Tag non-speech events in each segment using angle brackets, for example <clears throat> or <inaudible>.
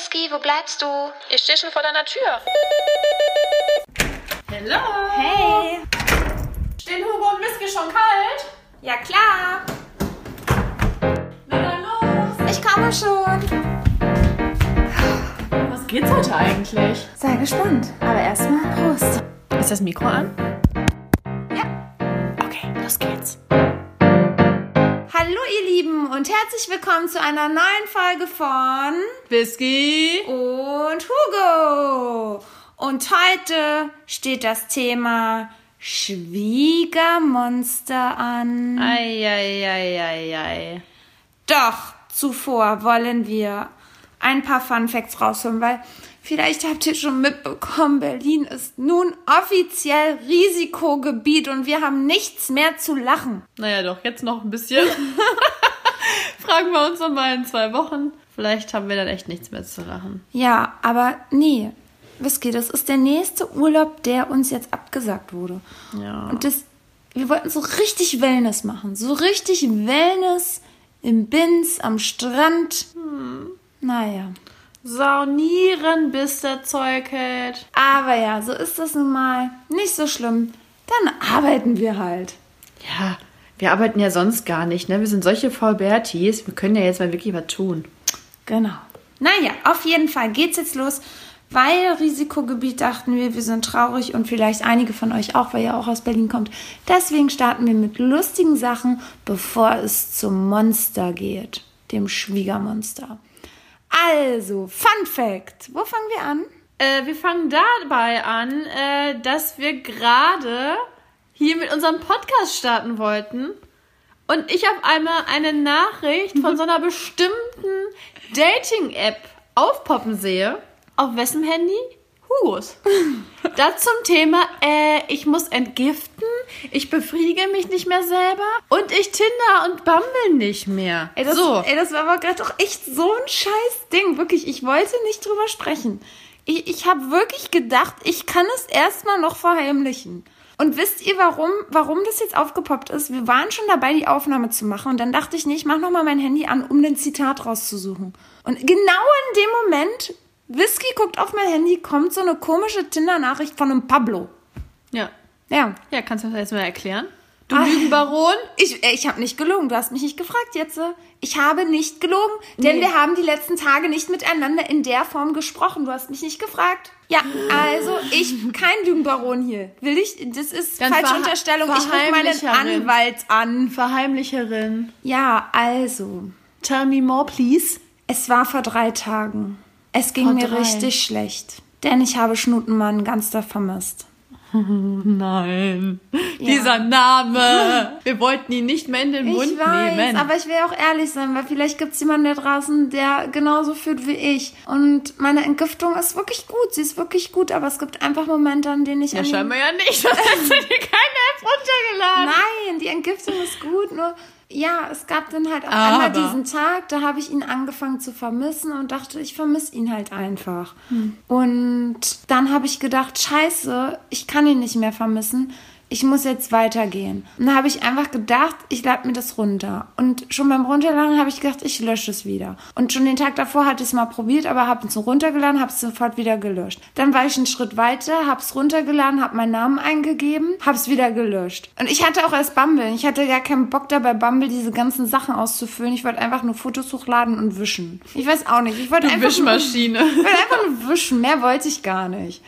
Whisky, wo bleibst du? Ich stehe schon vor deiner Tür. Hallo. Hey. Stehen Hugo und Whisky schon kalt? Ja, klar. Na dann los. Ich komme schon. Was geht's heute eigentlich? Sei gespannt. Aber erstmal Prost. Ist das Mikro an? Hallo ihr Lieben und herzlich willkommen zu einer neuen Folge von Whisky. und Hugo. Und heute steht das Thema Schwiegermonster an. Eieieiei. Doch, zuvor wollen wir ein paar Fun Facts rausholen, weil vielleicht habt ihr schon mitbekommen, Berlin ist nun offiziell Risikogebiet und wir haben nichts mehr zu lachen. Naja, doch, jetzt noch ein bisschen. <laughs> Fragen wir uns nochmal in zwei Wochen. Vielleicht haben wir dann echt nichts mehr zu lachen. Ja, aber nee. Whisky, das ist der nächste Urlaub, der uns jetzt abgesagt wurde. Ja. Und das, wir wollten so richtig Wellness machen. So richtig Wellness im Bins, am Strand. Naja. Saunieren, bis der Zeug hält. Aber ja, so ist das nun mal. Nicht so schlimm. Dann arbeiten wir halt. Ja, wir arbeiten ja sonst gar nicht, ne? Wir sind solche Vollbärtis. Wir können ja jetzt mal wirklich was tun. Genau. Naja, auf jeden Fall geht's jetzt los. Weil Risikogebiet dachten wir, wir sind traurig und vielleicht einige von euch auch, weil ihr auch aus Berlin kommt. Deswegen starten wir mit lustigen Sachen, bevor es zum Monster geht, dem Schwiegermonster. Also, Fun Fact. Wo fangen wir an? Äh, wir fangen dabei an, äh, dass wir gerade hier mit unserem Podcast starten wollten und ich auf einmal eine Nachricht von so einer bestimmten Dating-App aufpoppen sehe. Auf wessen Handy? Hugos. Das zum Thema, äh, ich muss entgiften, ich befriedige mich nicht mehr selber und ich Tinder und Bumble nicht mehr. Ey, das, so. ey, das war aber gerade doch echt so ein scheiß Ding. Wirklich, ich wollte nicht drüber sprechen. Ich, ich habe wirklich gedacht, ich kann es erstmal noch verheimlichen. Und wisst ihr, warum, warum das jetzt aufgepoppt ist? Wir waren schon dabei, die Aufnahme zu machen. Und dann dachte ich, nee, ich mach noch mal mein Handy an, um den Zitat rauszusuchen. Und genau in dem Moment, Whisky guckt auf mein Handy, kommt so eine komische Tinder-Nachricht von einem Pablo. Ja. Ja. Ja, kannst du das jetzt mal erklären? Du Ah. Lügenbaron? Ich, äh, ich habe nicht gelogen. Du hast mich nicht gefragt jetzt. äh. Ich habe nicht gelogen, denn Nee. wir haben die letzten Tage nicht miteinander in der Form gesprochen. Du hast mich nicht gefragt. Ja, also ich bin kein Lügenbaron hier. Will ich? Das ist Dann falsche Unterstellung. Ich rufe meinen. Anwalt an. Verheimlicherin. Ja, also Tell me more, please. es war vor drei Tagen. Es ging mir richtig schlecht, denn ich habe Schnutenmann ganz da vermisst. <laughs> Nein. Dieser Name. Wir wollten ihn nicht mehr in den Mund Ich weiß, nehmen. aber ich will auch ehrlich sein, weil vielleicht gibt es jemanden da draußen, der genauso fühlt wie ich. Und meine Entgiftung ist wirklich gut, sie ist wirklich gut, aber es gibt einfach Momente, an denen ich... ja, scheinbar ja nicht. Sonst hättest du dir keine App <laughs> runtergeladen. Nein, die Entgiftung ist gut, nur... Ja, es gab dann halt auch Aber- einmal diesen Tag, da habe ich ihn angefangen zu vermissen und dachte, ich vermisse ihn halt einfach. Und dann habe ich gedacht, scheiße, ich kann ihn nicht mehr vermissen. Ich muss jetzt weitergehen. Und dann habe ich einfach gedacht, ich lade mir das runter. Und schon beim Runterladen habe ich gedacht, ich lösche es wieder. Und schon den Tag davor hatte ich es mal probiert, aber habe es runtergeladen, habe es sofort wieder gelöscht. Dann war ich einen Schritt weiter, habe es runtergeladen, habe meinen Namen eingegeben, habe es wieder gelöscht. Und ich hatte auch erst Bumble. Ich hatte gar keinen Bock da bei Bumble diese ganzen Sachen auszufüllen. Ich wollte einfach nur Fotos hochladen und wischen. Ich weiß auch nicht. Ich wollte einfach nur- Wischmaschine. ich wollte einfach nur wischen, mehr wollte ich gar nicht.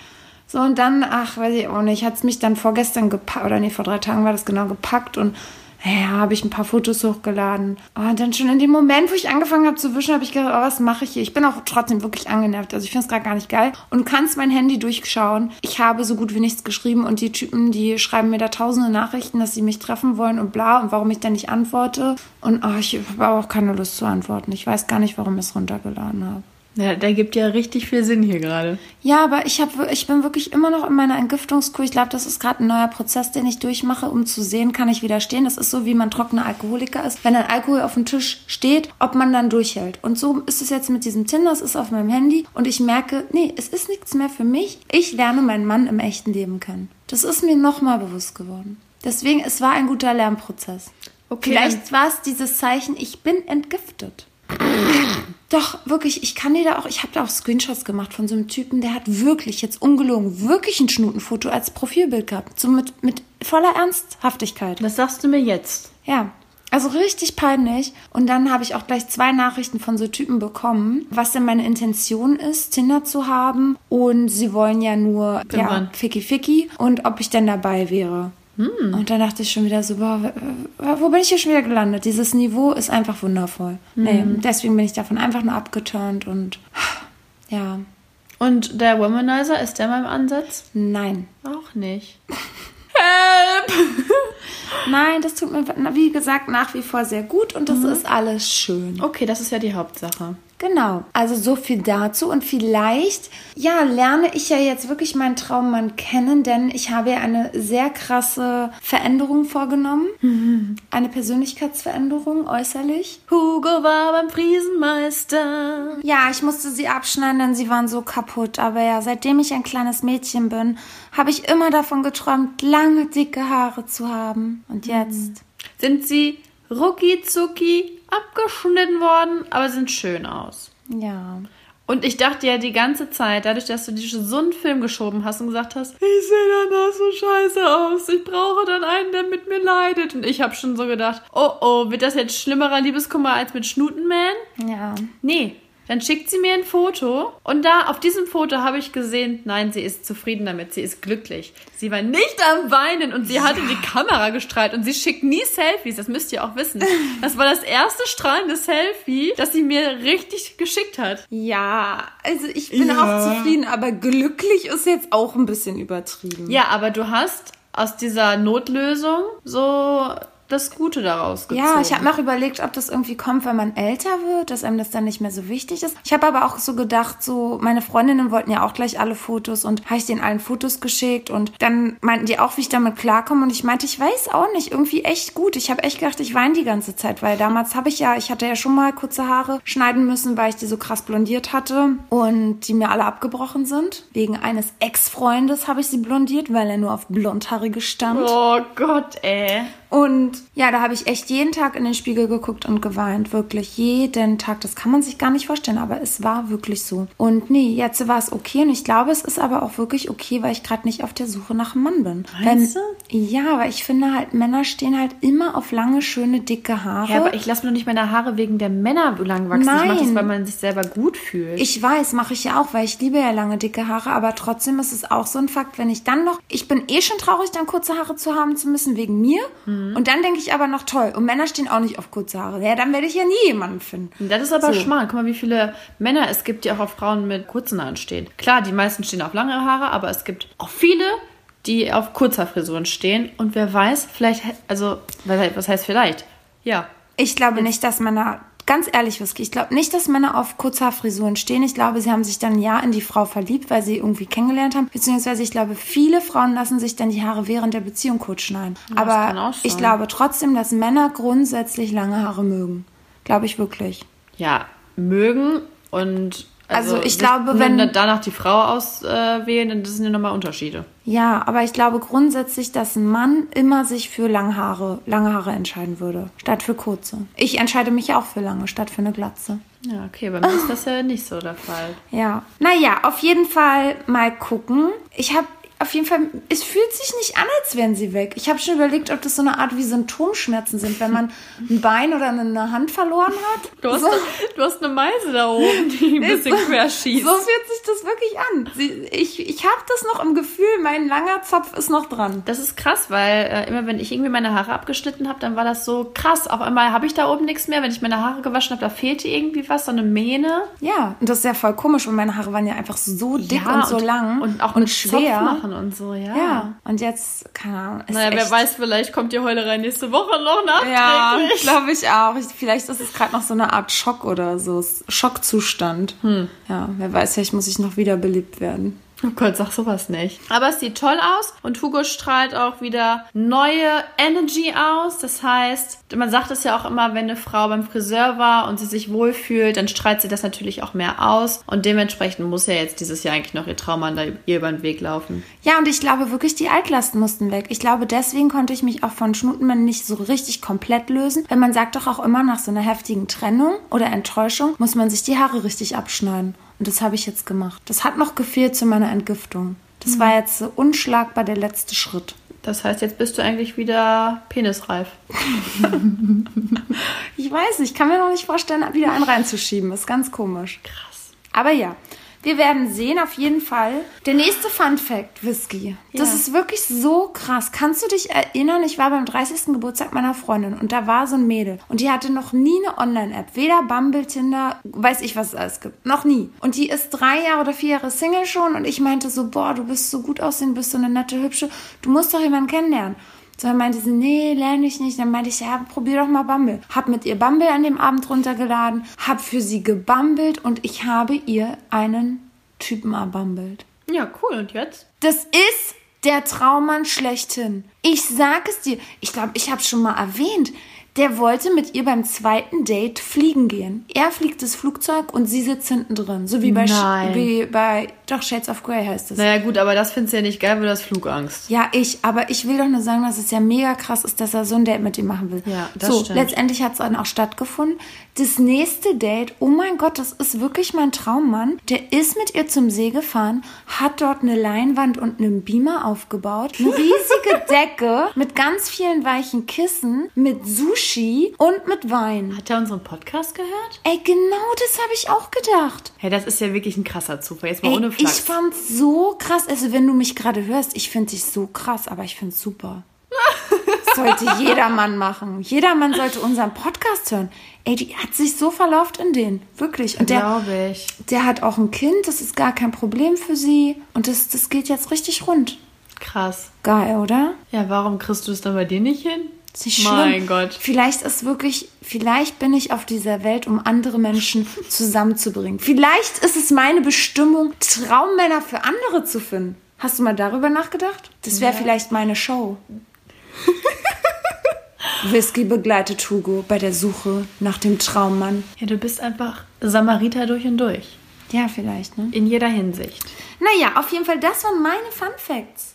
So, und dann, ach, weiß ich auch nicht, hat es mich dann vorgestern gepackt, oder nee, vor drei Tagen war das genau gepackt und ja, habe ich ein paar Fotos hochgeladen. Oh, und dann schon in dem Moment, wo ich angefangen habe zu wischen, habe ich gedacht, oh, was mache ich hier? Ich bin auch trotzdem wirklich angenervt. Also ich finde es gerade gar nicht geil. Und kannst mein Handy durchschauen. Ich habe so gut wie nichts geschrieben und die Typen, die schreiben mir da tausende Nachrichten, dass sie mich treffen wollen und bla und warum ich dann nicht antworte. Und oh, ich habe auch keine Lust zu antworten. Ich weiß gar nicht, warum ich es runtergeladen habe. Ja, der gibt ja richtig viel Sinn hier gerade. Ja, aber ich, hab, ich bin wirklich immer noch in meiner Entgiftungskur. Ich glaube, das ist gerade ein neuer Prozess, den ich durchmache, um zu sehen, kann ich widerstehen. Das ist so, wie man trockener Alkoholiker ist. Wenn ein Alkohol auf dem Tisch steht, ob man dann durchhält. Und so ist es jetzt mit diesem Tinder, es ist auf meinem Handy. Und ich merke, nee, es ist nichts mehr für mich. Ich lerne meinen Mann im echten Leben kennen. Das ist mir nochmal bewusst geworden. Deswegen, es war ein guter Lernprozess. Okay. Vielleicht war es dieses Zeichen, ich bin entgiftet. Doch, wirklich, ich kann dir da auch, ich habe da auch Screenshots gemacht von so einem Typen, der hat wirklich, jetzt ungelogen, wirklich ein Schnutenfoto als Profilbild gehabt. So mit, mit voller Ernsthaftigkeit. Was sagst du mir jetzt? Ja. Also richtig peinlich. Und dann habe ich auch gleich zwei Nachrichten von so Typen bekommen, was denn meine Intention ist, Tinder zu haben. Und sie wollen ja nur, ja. Ficky Ficky. Und ob ich denn dabei wäre. Und dann dachte ich schon wieder so, boah, wo bin ich hier schon wieder gelandet? Dieses Niveau ist einfach wundervoll. Nee, deswegen bin ich davon einfach nur abgeturnt und ja, Und der Womanizer, ist der im Ansatz? nein. Auch nicht. <laughs> <laughs> Nein, das tut mir, wie gesagt, nach wie vor sehr gut und das ist alles schön. Okay, das ist ja die Hauptsache. Genau. Also so viel dazu und vielleicht, ja, lerne ich ja jetzt wirklich meinen Traummann kennen, denn ich habe ja eine sehr krasse Veränderung vorgenommen. Eine Persönlichkeitsveränderung äußerlich. Hugo war beim Friesenmeister. Ja, ich musste sie abschneiden, denn sie waren so kaputt. Aber ja, seitdem ich ein kleines Mädchen bin, habe ich immer davon geträumt, lange, dicke Haare zu haben. Und jetzt? Sind sie rucki zucki abgeschnitten worden, aber sind schön aus. Ja. Und ich dachte ja die ganze Zeit, dadurch, dass du dir so einen Film geschoben hast und gesagt hast, ich sehe danach so scheiße aus, ich brauche dann einen, der mit mir leidet. Und ich habe schon so gedacht, oh oh, wird das jetzt schlimmerer Liebeskummer als mit Schnutenman? Ja. Nee. Dann schickt sie mir ein Foto und da auf diesem Foto habe ich gesehen, nein, sie ist zufrieden damit, sie ist glücklich. Sie war nicht am Weinen und sie hatte die Kamera gestrahlt und sie schickt nie Selfies, das müsst ihr auch wissen. Das war das erste strahlende Selfie, das sie mir richtig geschickt hat. Ja, also ich bin Ja. auch zufrieden, aber glücklich ist jetzt auch ein bisschen übertrieben. Ja, aber du hast aus dieser Notlösung so das Gute daraus gezogen. Ja, ich habe mir auch überlegt, ob das irgendwie kommt, wenn man älter wird, dass einem das dann nicht mehr so wichtig ist. Ich habe aber auch so gedacht, so meine Freundinnen wollten ja auch gleich alle Fotos und habe ich denen allen Fotos geschickt und dann meinten die auch, wie ich damit klarkomme und ich meinte, ich weiß auch nicht, irgendwie echt gut. Ich habe echt gedacht, ich weine die ganze Zeit, weil damals habe ich ja, ich hatte ja schon mal kurze Haare schneiden müssen, weil ich die so krass blondiert hatte und die mir alle abgebrochen sind. Wegen eines Ex-Freundes habe ich sie blondiert, weil er nur auf blondhaarige stand. Oh Gott, ey. Und ja, da habe ich echt jeden Tag in den Spiegel geguckt und geweint. Wirklich jeden Tag. Das kann man sich gar nicht vorstellen, aber es war wirklich so. Und nee, jetzt war es okay. Und ich glaube, es ist aber auch wirklich okay, weil ich gerade nicht auf der Suche nach einem Mann bin. Meinst Wenn- Ja, weil ich finde halt, Männer stehen halt immer auf lange, schöne, dicke Haare. Ja, aber ich lasse mir doch nicht meine Haare wegen der Männer lang wachsen. Ich mache das, Nein. weil man sich selber gut fühlt. Ich weiß, mache ich ja auch, weil ich liebe ja lange dicke Haare, aber trotzdem ist es auch so ein Fakt, wenn ich dann noch, ich bin eh schon traurig, dann kurze Haare zu haben zu müssen wegen mir. Mhm. Und dann denke ich aber noch toll. Und Männer stehen auch nicht auf kurze Haare. Ja, dann werde ich ja nie jemanden finden. Das ist aber So. schmal. Guck mal, wie viele Männer es gibt, die auch auf Frauen mit kurzen Haaren stehen. Klar, die meisten stehen auf lange Haare, aber es gibt auch viele, die auf Kurzhaarfrisuren stehen. Und wer weiß, vielleicht, also, was heißt vielleicht? Ja. Ich glaube nicht, dass Männer, ganz ehrlich, Whisky, ich glaube nicht, dass Männer auf Kurzhaarfrisuren stehen. Ich glaube, sie haben sich dann ja in die Frau verliebt, weil sie irgendwie kennengelernt haben. Beziehungsweise ich glaube, viele Frauen lassen sich dann die Haare während der Beziehung kurz schneiden. auch Aber ich glaube trotzdem, dass Männer grundsätzlich lange Haare mögen. Glaube ich wirklich. Ja, mögen und. Also ich sich glaube, wenn- dann danach die Frau auswählen, dann das sind ja nochmal Unterschiede. Ja, aber ich glaube grundsätzlich, dass ein Mann immer sich für lange Haare, lange Haare entscheiden würde, statt für kurze. Ich entscheide mich auch für lange, statt für eine Glatze. Ja, okay, bei mir ist das ja nicht so der Fall. Ja. Naja, auf jeden Fall mal gucken. Ich habe auf jeden Fall, es fühlt sich nicht an, als wären sie weg. Ich habe schon überlegt, ob das so eine Art wie Symptomschmerzen sind, wenn man ein Bein oder eine Hand verloren hat. Du hast, so, du hast eine Meise da oben, die ein bisschen quer schießt. so fühlt sich das wirklich an. Sie, ich ich habe das noch im Gefühl, mein langer Zopf ist noch dran. Das ist krass, weil äh, immer wenn ich irgendwie meine Haare abgeschnitten habe, dann war das so krass. Auf einmal habe ich da oben nichts mehr. Wenn ich meine Haare gewaschen habe, da fehlte irgendwie was, so eine Mähne. Ja, und das ist ja voll komisch, und meine Haare waren ja einfach so dick Ja, und so lang und auch und schwer. Zopf machen und so, ja. Ja, und jetzt, keine Ahnung. ist Naja, wer weiß, vielleicht kommt die Heulerei nächste Woche noch nachträglich. Ja, glaube ich auch. Ich, vielleicht ist es gerade noch so eine Art Schock oder so. Schockzustand. Hm. Ja, wer weiß, vielleicht muss ich noch wiederbelebt werden. Oh Gott, sag sowas nicht. Aber es sieht toll aus und Hugo strahlt auch wieder neue Energy aus. Das heißt, man sagt es ja auch immer, wenn eine Frau beim Friseur war und sie sich wohlfühlt, dann strahlt sie das natürlich auch mehr aus. Und dementsprechend muss ja jetzt dieses Jahr eigentlich noch ihr Traummann da ihr über den Weg laufen. Ja, und ich glaube wirklich, die Altlasten mussten weg. Ich glaube, deswegen konnte ich mich auch von Schnutenmann nicht so richtig komplett lösen. Weil man sagt doch auch immer, nach so einer heftigen Trennung oder Enttäuschung muss man sich die Haare richtig abschneiden. Und das habe ich jetzt gemacht. Das hat noch gefehlt zu meiner Entgiftung. Das war jetzt so unschlagbar der letzte Schritt. Das heißt, jetzt bist du eigentlich wieder penisreif. <laughs> Ich weiß nicht, ich kann mir noch nicht vorstellen, wieder einen reinzuschieben. Ist ganz komisch. Krass. Aber ja, wir werden sehen, auf jeden Fall. Der nächste Fun Fact, Whisky. Das Ja. ist wirklich so krass. Kannst du dich erinnern? Ich war beim 30. Geburtstag meiner Freundin und da war so ein Mädel und die hatte noch nie eine Online-App. Weder Bumble, Tinder, weiß ich, was es alles gibt. Noch nie. Und die ist drei Jahre oder vier Jahre Single schon und ich meinte so, boah, du bist so gut aussehen, bist so eine nette, hübsche. Du musst doch jemanden kennenlernen. So, dann meinte sie, nee, lerne ich nicht. Dann meinte ich, ja, probier doch mal Bumble. Hab mit ihr Bumble an dem Abend runtergeladen, hab für sie gebummelt und ich habe ihr einen Typen erbummelt. Ja, cool. Und jetzt? Das ist der Traummann schlechthin. Ich sag es dir. Ich glaube, ich habe schon mal erwähnt. Der wollte mit ihr beim zweiten Date fliegen gehen. Er fliegt das Flugzeug und sie sitzt hinten drin. So wie bei, Nein. wie bei doch Shades of Grey heißt es. Naja, gut, aber das findest du ja nicht geil, weil du hast Flugangst. Ja, ich, aber ich will doch nur sagen, dass es ja mega krass ist, dass er so ein Date mit ihm machen will. Ja, das so, stimmt. letztendlich hat es dann auch stattgefunden. Das nächste Date, oh mein Gott, das ist wirklich mein Traummann. Der ist mit ihr zum See gefahren, hat dort eine Leinwand und einen Beamer aufgebaut, eine riesige <laughs> Decke mit ganz vielen weichen Kissen, mit Sushi und mit Wein. Hat er unseren Podcast gehört? Ey, genau das habe ich auch gedacht. Hey, das ist ja wirklich ein krasser Zufall. Jetzt mal Ey, ohne ich fand's so krass. Also, wenn du mich gerade hörst, ich finde dich so krass, aber ich find's super. Das <laughs> sollte jedermann machen. Jedermann sollte unseren Podcast hören. Ey, die hat sich so verlauft in den. Wirklich. Und der, Glaube ich. der hat auch ein Kind, das ist gar kein Problem für sie. Und das, das geht jetzt richtig rund. Krass. Geil, oder? Ja, warum kriegst du es dann bei dir nicht hin? Ist nicht schlimm. Mein Gott. Vielleicht ist wirklich, vielleicht bin ich auf dieser Welt, um andere Menschen zusammenzubringen. Vielleicht ist es meine Bestimmung, Traummänner für andere zu finden. Hast du mal darüber nachgedacht? Das wäre vielleicht meine Show. <laughs> Whisky begleitet Hugo bei der Suche nach dem Traummann. Ja, du bist einfach Samariter durch und durch. Ja, vielleicht, ne? In jeder Hinsicht. Naja, auf jeden Fall, das waren meine Fun Facts.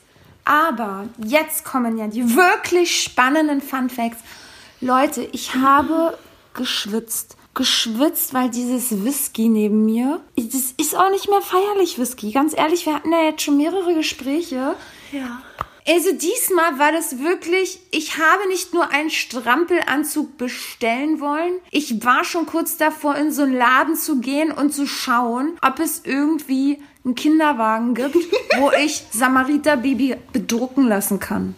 Aber jetzt kommen ja die wirklich spannenden Fun Facts. Leute, ich habe geschwitzt. Geschwitzt, weil dieses Whisky neben mir, das ist auch nicht mehr feierlich Whisky. Ganz ehrlich, wir hatten ja jetzt schon mehrere Gespräche. Ja. Also diesmal war das wirklich, ich habe nicht nur einen Strampelanzug bestellen wollen, ich war schon kurz davor, in so einen Laden zu gehen und zu schauen, ob es irgendwie einen Kinderwagen gibt, wo <laughs> ich Samariter Baby bedrucken lassen kann.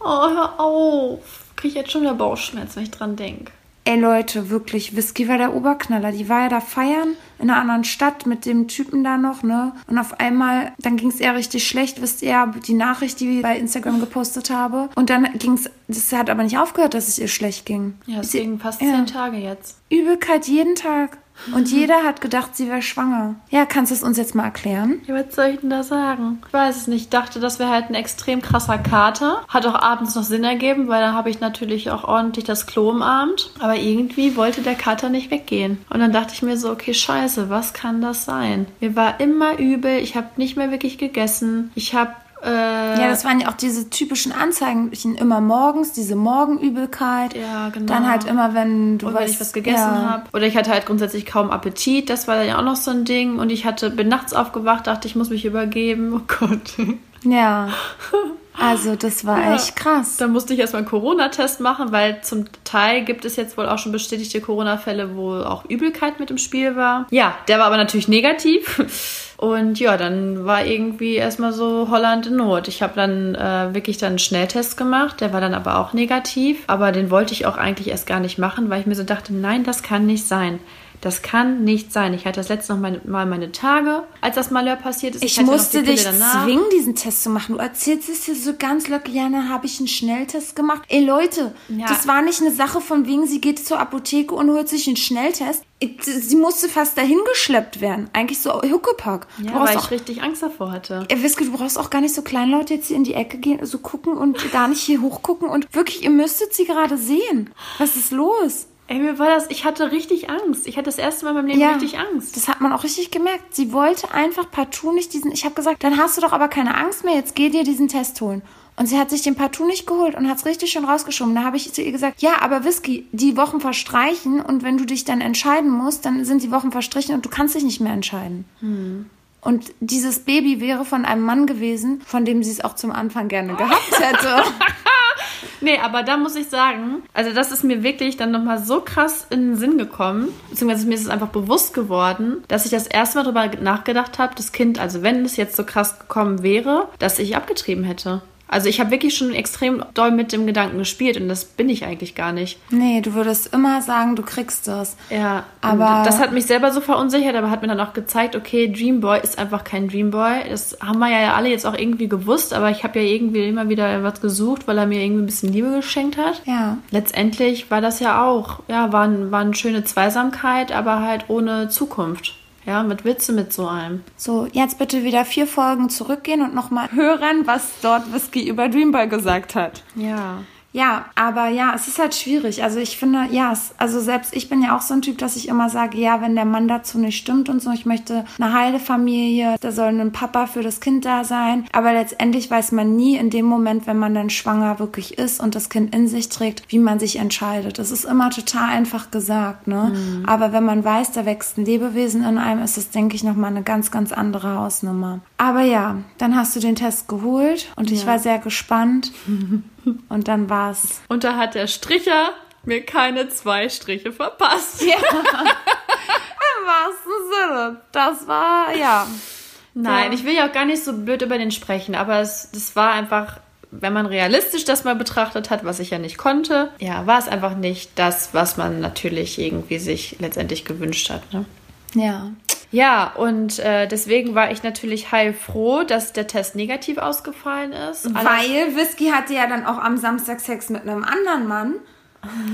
Oh, hör auf. Krieg ich jetzt schon wieder Bauchschmerzen, wenn ich dran denke. Ey Leute, wirklich, Whisky war der Oberknaller. Die war ja da feiern in einer anderen Stadt mit dem Typen da noch, ne? Und auf einmal, dann ging es eher richtig schlecht, wisst ihr, die Nachricht, die ich bei Instagram gepostet habe. Und dann ging es, das hat aber nicht aufgehört, dass es ihr schlecht ging. Ja, deswegen fast ja. zehn Tage jetzt. Übelkeit jeden Tag. Und jeder hat gedacht, sie wäre schwanger. Ja, kannst du es uns jetzt mal erklären? Ja, was soll ich denn da sagen? Ich weiß es nicht. Ich dachte, das wäre halt ein extrem krasser Kater. Hat auch abends noch Sinn ergeben, weil da habe ich natürlich auch ordentlich das Klo Abend. Aber irgendwie wollte der Kater nicht weggehen. Und dann dachte ich mir so, okay, scheiße, was kann das sein? Mir war immer übel. Ich habe nicht mehr wirklich gegessen. Ich habe... Äh, Ja, das waren ja auch diese typischen Anzeigen. Immer morgens, diese Morgenübelkeit. Ja, genau. Dann halt immer, wenn du wenn weißt, ich was gegessen ja. habe. Oder ich hatte halt grundsätzlich kaum Appetit. Das war dann ja auch noch so ein Ding. Und ich hatte, bin nachts aufgewacht, dachte, ich muss mich übergeben. Oh Gott. Ja. <laughs> Also, das war Ja. echt krass. Dann musste ich erstmal einen Corona-Test machen, weil zum Teil gibt es jetzt wohl auch schon bestätigte Corona-Fälle, wo auch Übelkeit mit im Spiel war. Ja, der war aber natürlich negativ. Und ja, dann war irgendwie erstmal so Holland in Not. Ich habe dann äh, wirklich dann einen Schnelltest gemacht, der war dann aber auch negativ. Aber den wollte ich auch eigentlich erst gar nicht machen, weil ich mir so dachte, nein, das kann nicht sein. Das kann nicht sein. Ich hatte das letzte noch meine, mal meine Tage, als das Malheur passiert ist. Ich, noch musste dich danach. zwingen, diesen Test zu machen. Du erzählst es hier so ganz locker, ja, dann habe ich einen Schnelltest gemacht. Ey Leute, Ja. das war nicht eine Sache von wegen, sie geht zur Apotheke und holt sich einen Schnelltest. Sie musste fast dahin geschleppt werden. Eigentlich so Huckepack. Ja, du weil brauchst ich auch, richtig Angst davor hatte. Ey, Wiske, du brauchst auch gar nicht so kleinlaut jetzt hier in die Ecke gehen, so gucken und gar nicht hier hochgucken. Und wirklich, ihr müsstet sie gerade sehen. Was ist los? Ey, mir war das, ich hatte richtig Angst. Ich hatte das erste Mal in meinem Leben richtig Angst. Das hat man auch richtig gemerkt. Sie wollte einfach partout nicht diesen. Ich habe gesagt, dann hast du doch aber keine Angst mehr. Jetzt geh dir diesen Test holen. Und sie hat sich den partout nicht geholt und hat es richtig schön rausgeschoben. Da habe ich zu ihr gesagt, ja, aber Whisky, die Wochen verstreichen und wenn du dich dann entscheiden musst, dann sind die Wochen verstrichen und du kannst dich nicht mehr entscheiden. Und dieses Baby wäre von einem Mann gewesen, von dem sie es auch zum Anfang gerne gehabt hätte. <laughs> Nee, aber da muss ich sagen, also das ist mir wirklich dann nochmal so krass in den Sinn gekommen, beziehungsweise mir ist es einfach bewusst geworden, dass ich das erste Mal darüber nachgedacht habe, das Kind, also wenn es jetzt so krass gekommen wäre, dass ich abgetrieben hätte. Also ich habe wirklich schon extrem doll mit dem Gedanken gespielt und das bin ich eigentlich gar nicht. nee, du würdest immer sagen, du kriegst es. Ja, Aber- das hat mich selber so verunsichert, aber hat mir dann auch gezeigt, okay, Dreamboy ist einfach kein Dreamboy. Das haben wir ja alle jetzt auch irgendwie gewusst, aber ich habe ja irgendwie immer wieder was gesucht, weil er mir irgendwie ein bisschen Liebe geschenkt hat. Ja. Letztendlich war das ja auch, ja, war, war eine schöne Zweisamkeit, aber halt ohne Zukunft. Ja, mit Witze mit so einem. So, jetzt bitte wieder vier Folgen zurückgehen und nochmal hören, was dort Whisky über Dreamboy gesagt hat. Ja. Ja, aber ja, es ist halt schwierig. Also ich finde, ja, es, also selbst ich bin ja auch so ein Typ, dass ich immer sage, ja, wenn der Mann dazu nicht stimmt und so, ich möchte eine heile Familie, da soll ein Papa für das Kind da sein. Aber letztendlich weiß man nie in dem Moment, wenn man dann schwanger wirklich ist und das Kind in sich trägt, wie man sich entscheidet. Das ist immer total einfach gesagt, ne? Aber wenn man weiß, da wächst ein Lebewesen in einem, ist es, denke ich, nochmal eine ganz, ganz andere Hausnummer. Aber ja, dann hast du den Test geholt und ich Ja. war sehr gespannt. <laughs> Und dann war's. Und da hat der Stricher mir keine zwei Striche verpasst. Ja. Im wahrsten Sinne. Das war, ja. Nein, Ja. ich will ja auch gar nicht so blöd über den sprechen, aber es, das war einfach, wenn man realistisch das mal betrachtet hat, was ich ja nicht konnte, ja, war es einfach nicht das, was man natürlich irgendwie sich letztendlich gewünscht hat. Ne? Ja. Ja, und äh, deswegen war ich natürlich heilfroh, dass der Test negativ ausgefallen ist. Alles- Weil Whisky hatte ja dann auch am Samstag Sex mit einem anderen Mann.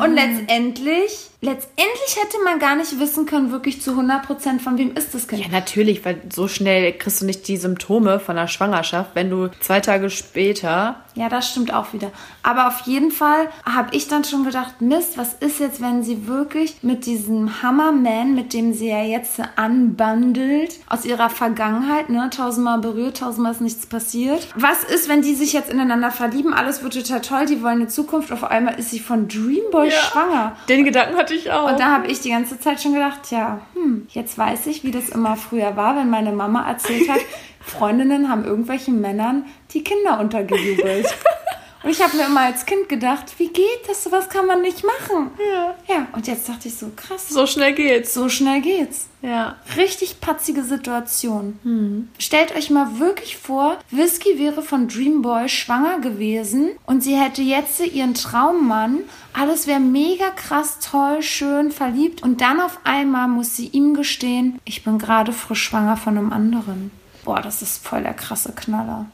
Und letztendlich, letztendlich hätte man gar nicht wissen können, wirklich zu 100% von wem ist das Kind. Ja, natürlich, weil so schnell kriegst du nicht die Symptome von der Schwangerschaft, wenn du zwei Tage später. Ja, das stimmt auch wieder. Aber auf jeden Fall habe ich dann schon gedacht, Mist, was ist jetzt, wenn sie wirklich mit diesem Hammerman, mit dem sie ja jetzt anbandelt, aus ihrer Vergangenheit, ne, tausendmal berührt, tausendmal ist nichts passiert. Was ist, wenn die sich jetzt ineinander verlieben, alles wird total toll, die wollen eine Zukunft, auf einmal ist sie von Dreamboy schwanger. Den Gedanken hatte ich auch. Und da habe ich die ganze Zeit schon gedacht, ja, hm, jetzt weiß ich, wie das immer früher war, wenn meine Mama erzählt hat, <laughs> Freundinnen haben irgendwelchen Männern die Kinder untergejubelt. Und ich habe mir immer als Kind gedacht, wie geht das? Sowas kann man nicht machen. Ja. Ja, und jetzt dachte ich so, krass, so schnell geht's. so schnell geht's. Ja. Richtig patzige Situation. Stellt euch mal wirklich vor, Whisky wäre von Dreamboy schwanger gewesen und sie hätte jetzt ihren Traummann. Alles wäre mega krass, toll, schön, verliebt. Und dann auf einmal muss sie ihm gestehen, ich bin gerade frisch schwanger von einem anderen. Boah, das ist voll der krasse Knaller.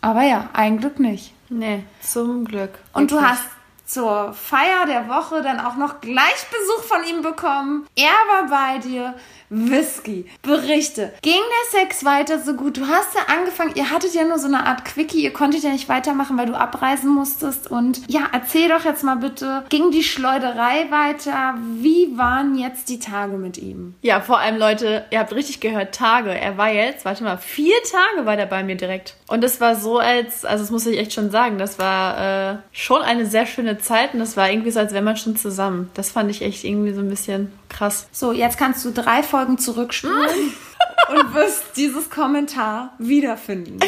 Aber ja, ein Glück nicht. Nee, zum Glück. Und du hast zur Feier der Woche dann auch noch gleich Besuch von ihm bekommen. Er war bei dir. Whisky. Berichte. Ging der Sex weiter so gut? Du hast ja angefangen, ihr hattet ja nur so eine Art Quickie, ihr konntet ja nicht weitermachen, weil du abreisen musstest. Und ja, erzähl doch jetzt mal bitte, ging die Schleuderei weiter? Wie waren jetzt die Tage mit ihm? Ja, vor allem Leute, ihr habt richtig gehört, Tage. Er war jetzt, warte mal, vier Tage war der bei mir direkt. Und es war so als, also das muss ich echt schon sagen, das war äh, schon eine sehr schöne Zeit und das war irgendwie so, als wäre man schon zusammen. Das fand ich echt irgendwie so ein bisschen krass. So, jetzt kannst du drei Folgen zurückspulen <laughs> und wirst dieses Kommentar wiederfinden.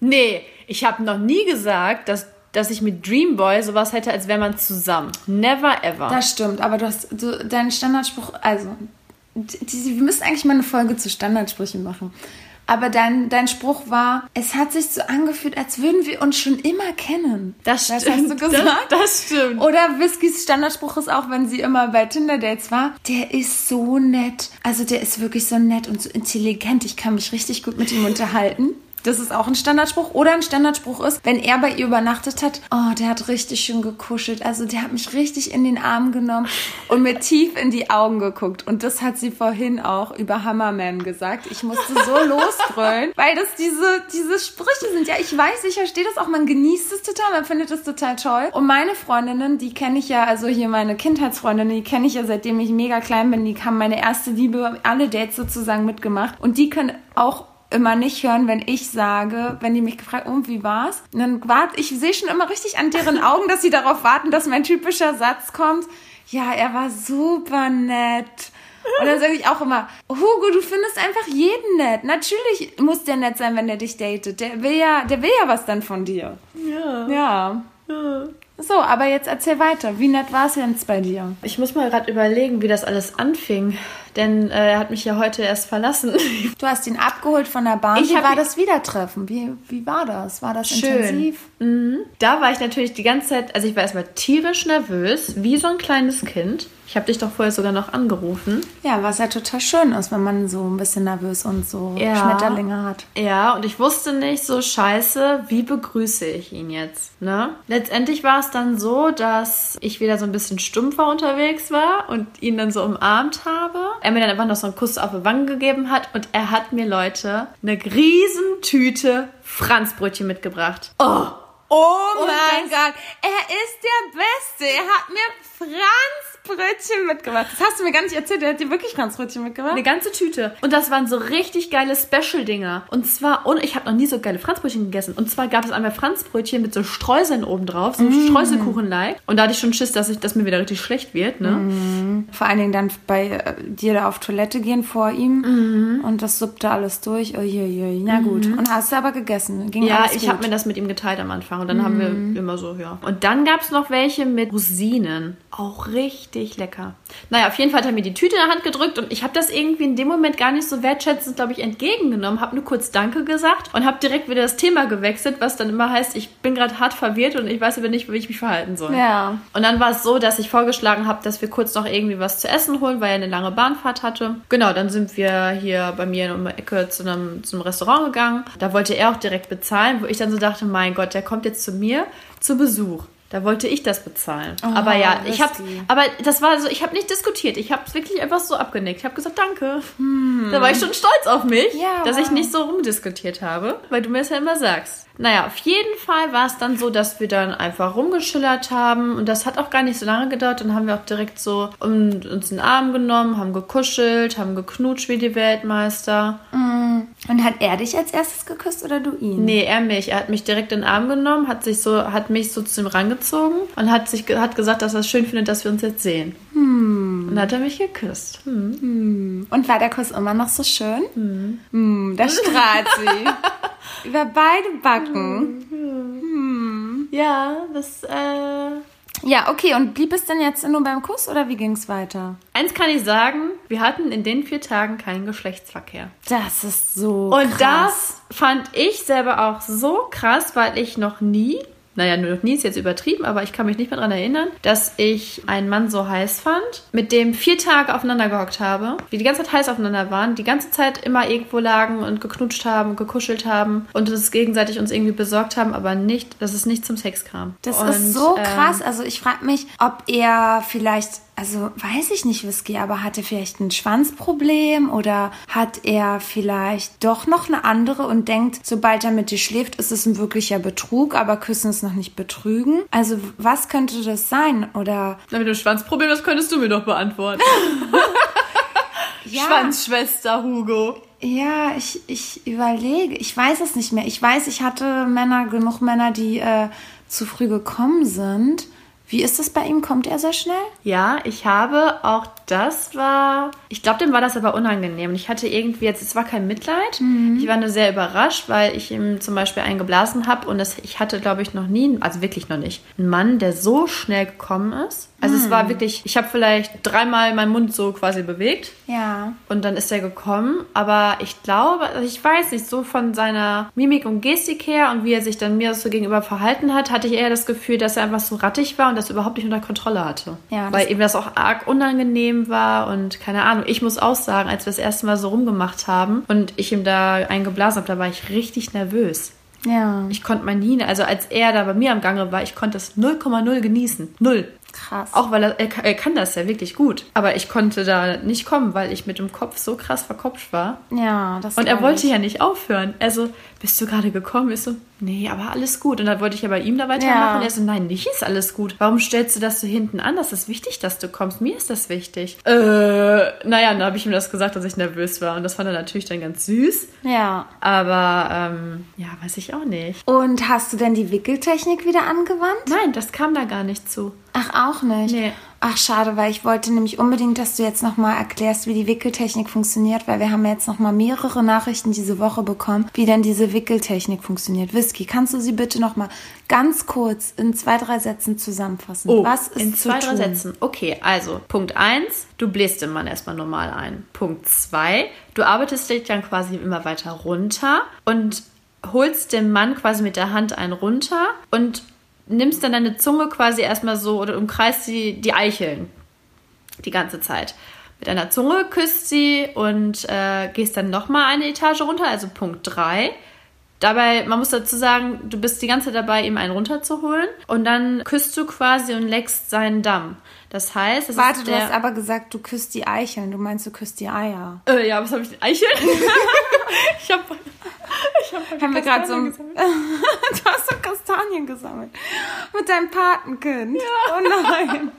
Nee, ich habe noch nie gesagt, dass, dass ich mit Dreamboy sowas hätte, als wäre man zusammen. Never ever. Das stimmt, aber du hast du, deinen Standardspruch, also, die, die, wir müssen eigentlich mal eine Folge zu Standardsprüchen machen. Aber dein, dein Spruch war, es hat sich so angefühlt, als würden wir uns schon immer kennen. Das stimmt. hast du gesagt? Das, das stimmt. Oder Whiskys Standardspruch ist auch, wenn sie immer bei Tinder-Dates war, der ist so nett. Also der ist wirklich so nett und so intelligent. Ich kann mich richtig gut mit ihm unterhalten. Das ist auch ein Standardspruch. Oder ein Standardspruch ist, wenn er bei ihr übernachtet hat, oh, der hat richtig schön gekuschelt. Also der hat mich richtig in den Arm genommen und mir tief in die Augen geguckt. Und das hat sie vorhin auch über Hammerman gesagt. Ich musste so <laughs> losbrüllen, weil das diese, diese Sprüche sind. Ja, ich weiß, ich verstehe das auch. Man genießt es total, man findet es total toll. Und meine Freundinnen, die kenne ich ja, also hier meine Kindheitsfreundinnen, die kenne ich ja seitdem ich mega klein bin. Die haben meine erste Liebe, alle Dates sozusagen mitgemacht. Und die können auch immer nicht hören, wenn ich sage, wenn die mich gefragt, oh, wie war's? Und dann warte, ich sehe schon immer richtig an deren <laughs> Augen, dass sie darauf warten, dass mein typischer Satz kommt. Ja, er war super nett. Und dann sage ich auch immer, Hugo, du findest einfach jeden nett. Natürlich muss der nett sein, wenn der dich datet. Der will ja, der will ja was dann von dir. Ja. Ja. So, aber jetzt erzähl weiter. Wie nett war es jetzt bei dir? Ich muss mal gerade überlegen, wie das alles anfing. Denn äh, er hat mich ja heute erst verlassen. Du hast ihn abgeholt von der Bahn. Ich wie war das Wiedertreffen? Wie, wie war das? War das Schön. intensiv? Mhm. Da war ich natürlich die ganze Zeit, also ich war erstmal tierisch nervös, wie so ein kleines Kind. Ich habe dich doch vorher sogar noch angerufen. Ja, was ja total schön ist, wenn man so ein bisschen nervös und so Ja. Schmetterlinge hat. Ja, und ich wusste nicht so scheiße, wie begrüße ich ihn jetzt, ne? Letztendlich war es dann so, dass ich wieder so ein bisschen stumpfer unterwegs war und ihn dann so umarmt habe. Er mir dann einfach noch so einen Kuss auf die Wange gegeben hat und er hat mir, Leute, eine riesen Tüte Franzbrötchen mitgebracht. Oh! Oh mein Gott, er ist der Beste. Er hat mir Franzbrötchen mitgebracht. Das hast du mir gar nicht erzählt. Er hat dir wirklich Franzbrötchen mitgebracht? Eine ganze Tüte. Und das waren so richtig geile Special-Dinger. Und zwar, und ich habe noch nie so geile Franzbrötchen gegessen. Und zwar gab es einmal Franzbrötchen mit so Streuseln oben drauf, so Mm. Streuselkuchen-like. Und da hatte ich schon Schiss, dass, ich, dass mir wieder richtig schlecht wird, ne? Mm. Vor allen Dingen dann bei äh, dir da auf Toilette gehen vor ihm Mhm. und das suppte alles durch. Uiuiui. Na gut. Und hast du aber gegessen? Ging Ja, ich habe mir das mit ihm geteilt am Anfang und dann haben wir immer so, ja. Und dann gab es noch welche mit Rosinen. Auch richtig lecker. Naja, auf jeden Fall hat er mir die Tüte in der Hand gedrückt und ich habe das irgendwie in dem Moment gar nicht so wertschätzend, glaube ich, entgegengenommen. Habe nur kurz Danke gesagt und habe direkt wieder das Thema gewechselt, was dann immer heißt, ich bin gerade hart verwirrt und ich weiß aber nicht, wie ich mich verhalten soll. Ja. Und dann war es so, dass ich vorgeschlagen habe, dass wir kurz noch irgendwie was zu essen holen, weil er eine lange Bahnfahrt hatte. Genau, dann sind wir hier bei mir um die Ecke zu einem, zu einem Restaurant gegangen. Da wollte er auch direkt bezahlen, wo ich dann so dachte, mein Gott, der kommt jetzt zu mir zu Besuch. Da wollte ich das bezahlen. aber ja, ich habe, aber das war so, ich habe nicht diskutiert. Ich habe es wirklich einfach so abgenickt. Ich habe gesagt, danke. Da war ich schon stolz auf mich, Ja, dass ich wow. nicht so rumdiskutiert habe, weil du mir das ja immer sagst. Naja, auf jeden Fall war es dann so, dass wir dann einfach rumgeschillert haben und das hat auch gar nicht so lange gedauert. Dann haben wir auch direkt so um, uns in den Arm genommen, haben gekuschelt, haben geknutscht wie die Weltmeister. Und hat er dich als erstes geküsst oder du ihn? Nee, er mich. Er hat mich direkt in den Arm genommen, hat sich so, hat mich so zu ihm rangezogen und hat sich hat gesagt, dass er es schön findet, dass wir uns jetzt sehen. Und dann hat er mich geküsst. Hm. Und war der Kuss immer noch so schön? Hm, da strahlt sie. <laughs> Über beide Backen. Ja, das, äh. Ja, okay. Und blieb es denn jetzt nur beim Kuss oder wie ging es weiter? Eins kann ich sagen, wir hatten in den vier Tagen keinen Geschlechtsverkehr. Das ist so Und krass. das fand ich selber auch so krass, weil ich noch nie, naja, nur noch nie ist jetzt übertrieben, aber ich kann mich nicht mehr daran erinnern, dass ich einen Mann so heiß fand, mit dem vier Tage aufeinander gehockt habe, wir die ganze Zeit heiß aufeinander waren, die ganze Zeit immer irgendwo lagen und geknutscht haben und gekuschelt haben und uns gegenseitig uns irgendwie besorgt haben, aber nicht, dass es nicht zum Sex kam. Das und, ist so ähm, krass. Also ich frage mich, ob er vielleicht, also weiß ich nicht, Whisky, aber hat er vielleicht ein Schwanzproblem oder hat er vielleicht doch noch eine andere und denkt, sobald er mit dir schläft, ist es ein wirklicher Betrug, aber küssen ist noch nicht betrügen. Also was könnte das sein? Oder Na, mit dem Schwanzproblem, das könntest du mir doch beantworten. <laughs> ja, Schwanzschwester Hugo. Ja, ich, ich überlege. Ich weiß es nicht mehr. Ich weiß, ich hatte Männer, genug Männer, die äh, zu früh gekommen sind. Wie ist das bei ihm? Kommt er sehr schnell? Ja, ich habe auch das war, ich glaube, dem war das aber unangenehm. Ich hatte irgendwie jetzt, es war kein Mitleid. Mhm. Ich war nur sehr überrascht, weil ich ihm zum Beispiel einen geblasen habe und das, ich hatte, glaube ich, noch nie, also wirklich noch nicht, einen Mann, der so schnell gekommen ist. Also es Mhm. war wirklich, ich habe vielleicht dreimal meinen Mund so quasi bewegt Ja. und dann ist er gekommen. Aber ich glaube, also ich weiß nicht, so von seiner Mimik und Gestik her und wie er sich dann mir so gegenüber verhalten hat, hatte ich eher das Gefühl, dass er einfach so rattig war und das überhaupt nicht unter Kontrolle hatte. Ja, Weil ihm das auch arg unangenehm war und keine Ahnung. Ich muss auch sagen, als wir das erste Mal so rumgemacht haben und ich ihm da einen geblasen habe, da war ich richtig nervös. Ja. Ich konnte mal nie, also als er da bei mir am Gange war, ich konnte es 0,0 genießen. Null. Krass. Auch weil er, er, kann- das ja wirklich gut. Aber ich konnte da nicht kommen, weil ich mit dem Kopf so krass verkopft war. ja, das Und er wollte ich. ja nicht aufhören. Also, bist du gerade gekommen? Ich so, nee, aber alles gut. Und dann wollte ich ja bei ihm da weitermachen. Ja. Er so, nein, nicht ist alles gut. Warum stellst du das so hinten an? Das ist wichtig, dass du kommst. Mir ist das wichtig. Äh, naja, dann habe ich ihm das gesagt, dass ich nervös war. Und das fand er natürlich dann ganz süß. Ja. Aber, ähm, ja, weiß ich auch nicht. Und hast du denn die Wickeltechnik wieder angewandt? Nein, das kam da gar nicht zu. Ach, auch nicht? Nee. Ach, schade, weil ich wollte nämlich unbedingt, dass du jetzt nochmal erklärst, wie die Wickeltechnik funktioniert, weil wir haben jetzt nochmal mehrere Nachrichten diese Woche bekommen, wie denn diese Wickeltechnik funktioniert. Whisky, kannst du sie bitte nochmal ganz kurz in zwei, drei Sätzen zusammenfassen? Was ist Oh, in zwei, drei Sätzen. Okay, also Punkt 1, du bläst den Mann erstmal normal ein. Punkt 2, du arbeitest dich dann quasi immer weiter runter und holst dem Mann quasi mit der Hand einen runter und nimmst dann deine Zunge quasi erstmal so oder umkreist die, die Eicheln die ganze Zeit. Mit deiner Zunge küsst sie und äh, gehst dann nochmal eine Etage runter, also Punkt 3. Dabei, man muss dazu sagen, du bist die ganze Zeit dabei, ihm einen runterzuholen und dann küsst du quasi und leckst seinen Damm. Das heißt, das Warte, du hast aber gesagt, du küsst die Eicheln. Du meinst, du küsst die Eier. äh, ja, was habe ich denn? Eicheln? <laughs> ich habe ich hab Haben wir gerade so <laughs> Du hast so Kastanien gesammelt. Mit deinem Patenkind. Oh nein.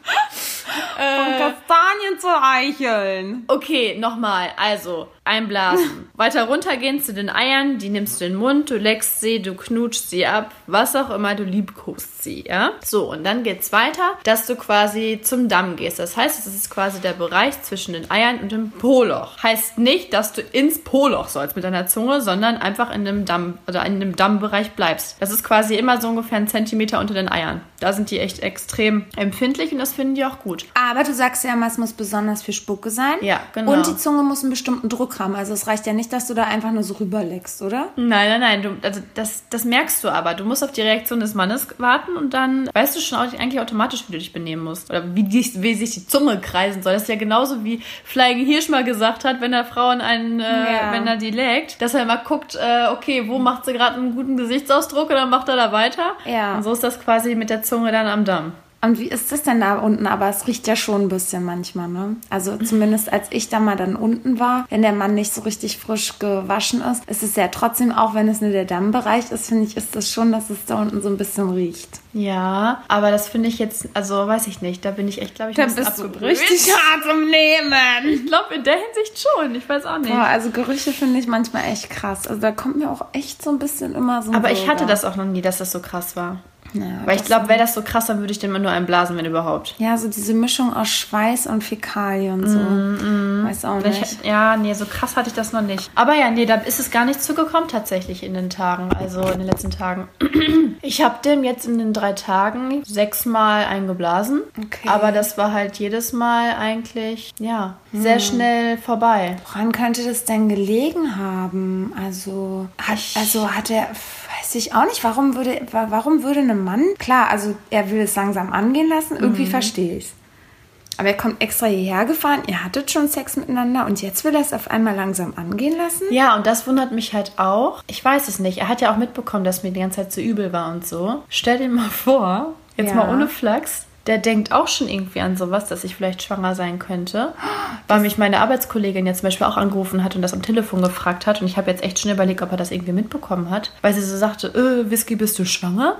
Von <laughs> Kastanien zu Eicheln. Okay, nochmal. Also, einblasen. <laughs> Weiter runtergehen zu den Eiern. Die nimmst du in den Mund, du leckst sie, du knutschst sie ab. Was auch immer, du liebkost sie, ja? So, und dann geht's weiter, dass du quasi zum Damm gehst. Das heißt, es ist quasi der Bereich zwischen den Eiern und dem Po-Loch. Heißt nicht, dass du ins Po-Loch sollst mit deiner Zunge, sondern einfach in dem Damm, oder in dem Dammbereich bleibst. Das ist quasi immer so ungefähr ein Zentimeter unter den Eiern. Da sind die echt extrem empfindlich und das finden die auch gut. Aber du sagst ja immer, es muss besonders viel Spucke sein. Ja, genau. Und die Zunge muss einen bestimmten Druck haben. Also es reicht ja nicht, dass du da einfach nur so rüberleckst, oder? Nein, nein, nein. Du, also das, das merkst du aber. Du musst auf die Reaktion des Mannes warten und dann weißt du schon eigentlich automatisch, wie du dich benehmen musst. Oder wie, die, wie sich die Zunge kreisen soll. Das ist ja genauso wie Flying Hirsch mal gesagt hat, wenn er Frauen einen, äh, Ja. wenn er die leckt, dass er immer guckt, äh, okay, wo macht sie gerade einen guten Gesichtsausdruck und dann macht er da weiter. Ja. Und so ist das quasi mit der Zunge dann am Damm. Und wie ist das denn da unten? Aber es riecht ja schon ein bisschen manchmal, ne? Also zumindest als ich da mal dann unten war, wenn der Mann nicht so richtig frisch gewaschen ist, ist es ja trotzdem, auch wenn es nur der Dammbereich ist, finde ich, ist das schon, dass es da unten so ein bisschen riecht. Ja, aber das finde ich jetzt, also weiß ich nicht, da bin ich echt, glaube ich, ein bisschen abgebrüht. hart zum Nehmen. Ich glaube, in der Hinsicht schon. Ich weiß auch nicht. Boah, also Gerüche finde ich manchmal echt krass. Also da kommt mir auch echt so ein bisschen immer so ein Aber ich hatte das auch noch nie, dass das so krass war. Ja, Weil ich glaube, wäre das so krass, dann würde ich den mal nur einblasen, wenn überhaupt. Ja, so diese Mischung aus Schweiß und Fäkalien so. Weiß auch nicht. Ich, ja, nee, so krass hatte ich das noch nicht. Aber ja, nee, da ist es gar nicht zugekommen tatsächlich in den Tagen, also in den letzten Tagen. <clears throat> Ich habe dem jetzt in den drei Tagen sechsmal eingeblasen. Okay. Aber das war halt jedes Mal eigentlich, ja, sehr schnell vorbei. Woran könnte das denn gelegen haben? Also hat, also hat er, weiß ich auch nicht, warum würde, wa- warum würde ein Mann, klar, also er will es langsam angehen lassen, irgendwie Mhm. verstehe ich es. Aber er kommt extra hierher gefahren, ihr hattet schon Sex miteinander und jetzt will er es auf einmal langsam angehen lassen? Ja, und das wundert mich halt auch. Ich weiß es nicht. Er hat ja auch mitbekommen, dass mir die ganze Zeit so übel war und so. Stell dir mal vor, jetzt Ja. mal ohne Flachs, der denkt auch schon irgendwie an sowas, dass ich vielleicht schwanger sein könnte. Weil mich meine Arbeitskollegin jetzt zum Beispiel auch angerufen hat und das am Telefon gefragt hat. Und ich habe jetzt echt schon überlegt, ob er das irgendwie mitbekommen hat. Weil sie so sagte, äh, Whisky, bist du schwanger?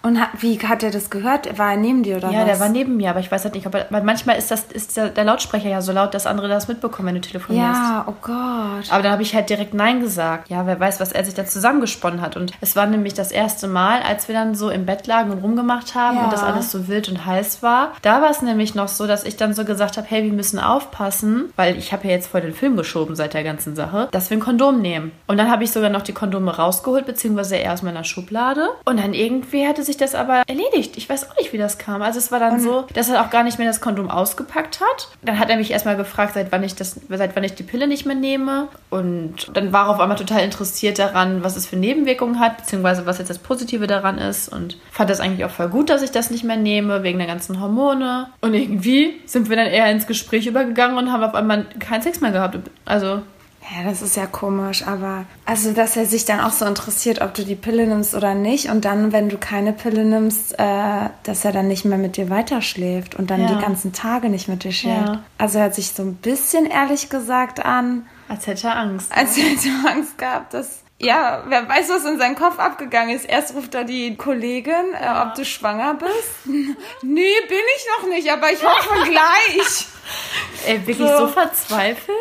Und hat, wie hat er das gehört? War er neben dir oder Ja, was? der war neben mir, aber ich weiß halt nicht, ob er, weil manchmal ist das ist der, der Lautsprecher ja so laut, dass andere das mitbekommen, wenn du telefonierst. Ja, oh Gott. Aber da habe ich halt direkt Nein gesagt. Ja, wer weiß, was er sich da zusammengesponnen hat. Und es war nämlich das erste Mal, als wir dann so im Bett lagen und rumgemacht haben Ja. und das alles so wild und heiß war. Da war es nämlich noch so, dass ich dann so gesagt habe, hey, wir müssen aufpassen, weil ich habe ja jetzt vor den Film geschoben seit der ganzen Sache, dass wir ein Kondom nehmen. Und dann habe ich sogar noch die Kondome rausgeholt, beziehungsweise er aus meiner Schublade. Und dann irgendwie hatte sich das aber erledigt. Ich weiß auch nicht, wie das kam. Also es war dann so, dass er auch gar nicht mehr das Kondom ausgepackt hat. Dann hat er mich erstmal gefragt, seit wann ich das, seit wann ich die Pille nicht mehr nehme. Und dann war er auf einmal total interessiert daran, was es für Nebenwirkungen hat, beziehungsweise was jetzt das Positive daran ist. Und fand das eigentlich auch voll gut, dass ich das nicht mehr nehme, wegen der ganzen Hormone. Und irgendwie sind wir dann eher ins Gespräch übergegangen und haben auf einmal keinen Sex mehr gehabt. Also Ja, das ist ja komisch, aber also, dass er sich dann auch so interessiert, ob du die Pille nimmst oder nicht und dann, wenn du keine Pille nimmst, äh, dass er dann nicht mehr mit dir weiterschläft und dann Ja. die ganzen Tage nicht mit dir schläft. Ja. Also, er hat sich so ein bisschen ehrlich gesagt an, als hätte er Angst. als hätte er Angst gehabt, dass. Ja, wer weiß, was in seinem Kopf abgegangen ist. Erst ruft er die Kollegin, äh, ob du schwanger bist. <laughs> nee, bin ich noch nicht, aber ich hoffe <laughs> gleich. Ey, wirklich So. so, verzweifelt?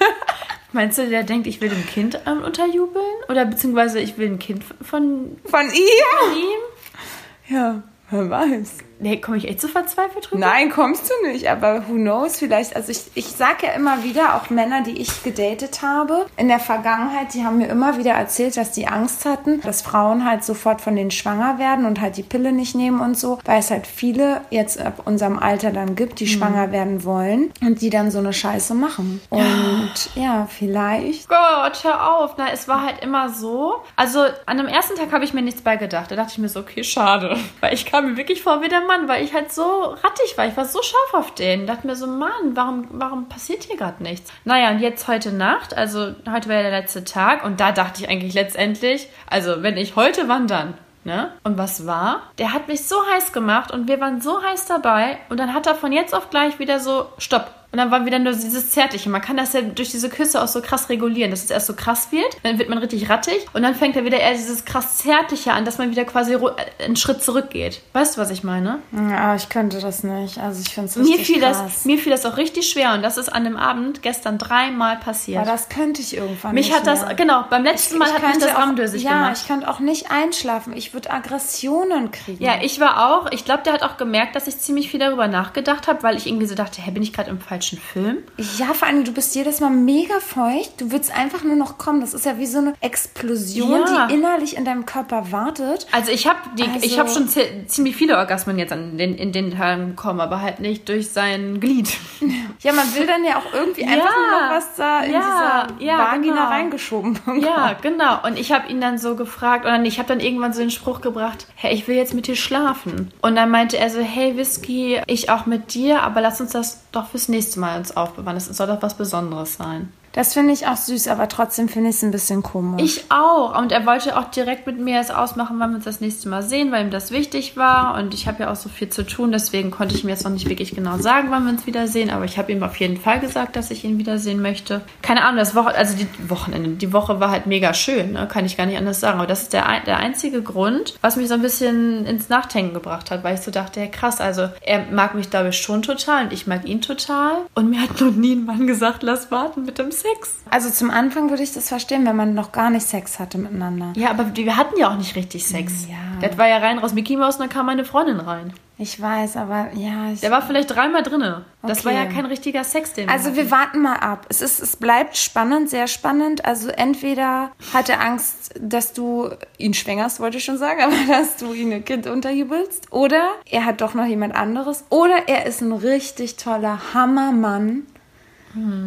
<laughs> Meinst du, der denkt, ich will dem Kind ähm, unterjubeln? Oder beziehungsweise ich will ein Kind von Von ihm? ihm? Ja, wer weiß. Nee, komme ich echt so verzweifelt drüber? Nein, kommst du nicht, aber who knows, vielleicht, also ich, ich sage ja immer wieder, auch Männer, die ich gedatet habe, in der Vergangenheit, die haben mir immer wieder erzählt, dass die Angst hatten, dass Frauen halt sofort von denen schwanger werden und halt die Pille nicht nehmen und so, weil es halt viele jetzt ab unserem Alter dann gibt, die schwanger werden wollen und die dann so eine Scheiße machen. Und ja, vielleicht. Gott, hör auf. Na, es war halt immer so. Also, an dem ersten Tag habe ich mir nichts bei gedacht. Da dachte ich mir so, okay, schade. Weil ich kam mir wirklich vor wie der Mann, weil ich halt so rattig war. Ich war so scharf auf den. Dachte mir so, Mann, warum, warum passiert hier gerade nichts? Naja, und jetzt heute Nacht, also heute war ja der letzte Tag und da dachte ich eigentlich letztendlich, also wenn ich heute, wann dann? Ne? Und was war? Der hat mich so heiß gemacht und wir waren so heiß dabei und dann hat er von jetzt auf gleich wieder so, stopp. Und dann war wieder nur dieses Zärtliche. Man kann das ja durch diese Küsse auch so krass regulieren, dass es erst so krass wird, dann wird man richtig rattig und dann fängt er wieder eher dieses krass Zärtliche an, dass man wieder quasi äh, einen Schritt zurückgeht. Weißt du, was ich meine? Ja, ich könnte das nicht. Also ich finde es Mir fiel, krass. das, mir fiel das auch richtig schwer und das ist an dem Abend gestern dreimal passiert. aber das könnte ich irgendwann mich nicht hat das, mehr. genau, beim letzten Mal Ich hat mich das auch- rammdösig ja, gemacht. ich könnte auch nicht einschlafen. Ich würde Aggressionen kriegen. Ja, ich war auch. Ich glaube, der hat auch gemerkt, dass ich ziemlich viel darüber nachgedacht habe, weil ich irgendwie so dachte, hä, bin ich gerade im falschen Film? Ja, vor allem, du bist jedes Mal mega feucht. Du willst einfach nur noch kommen. Das ist ja wie so eine Explosion, Ja. die innerlich in deinem Körper wartet. Also ich habe die, Also- ich habe schon zi- ziemlich viele Orgasmen jetzt an den, in den Tagen bekommen, aber halt nicht durch sein Glied. <laughs> Ja, man will dann ja auch irgendwie einfach nur noch was da in ja, dieser ja, Vagina genau. reingeschoben bekommen. Ja, genau. Und ich habe ihn dann so gefragt, oder ich habe dann irgendwann so den Spruch gebracht, hey, ich will jetzt mit dir schlafen. Und dann meinte er so, hey Whisky, ich auch mit dir, aber lass uns das doch fürs nächste Mal uns aufbewahren. Das soll doch was Besonderes sein. Das finde ich auch süß, aber trotzdem finde ich es ein bisschen komisch. Ich auch. Und er wollte auch direkt mit mir es ausmachen, wann wir uns das nächste Mal sehen, weil ihm das wichtig war. Und ich habe ja auch so viel zu tun, deswegen konnte ich mir jetzt noch nicht wirklich genau sagen, wann wir uns wiedersehen. Aber ich habe ihm auf jeden Fall gesagt, dass ich ihn wiedersehen möchte. Keine Ahnung, das Woche, also die Wochenende, die Woche war halt mega schön, ne? kann ich gar nicht anders sagen. Aber das ist der, der einzige Grund, was mich so ein bisschen ins Nachdenken gebracht hat, weil ich so dachte, ja krass, also er mag mich glaube ich schon total und ich mag ihn total. Und mir hat noch nie ein Mann gesagt, lass warten mit dem Sex. Also zum Anfang würde ich das verstehen, wenn man noch gar nicht Sex hatte miteinander. Ja, aber wir hatten ja auch nicht richtig Sex. Ja. Das war ja rein raus Mickey Mouse und dann kam meine Freundin rein. Ich weiß, aber ja. Ich, Der war vielleicht dreimal drinne. Das Okay. war ja kein richtiger Sex, den Also wir wir warten mal ab. Es ist, es bleibt spannend, sehr spannend. Also entweder hat er Angst, dass du ihn schwängerst, wollte ich schon sagen, <laughs> aber dass du ihn ein Kind unterjubelst. Oder er hat doch noch jemand anderes. Oder er ist ein richtig toller Hammermann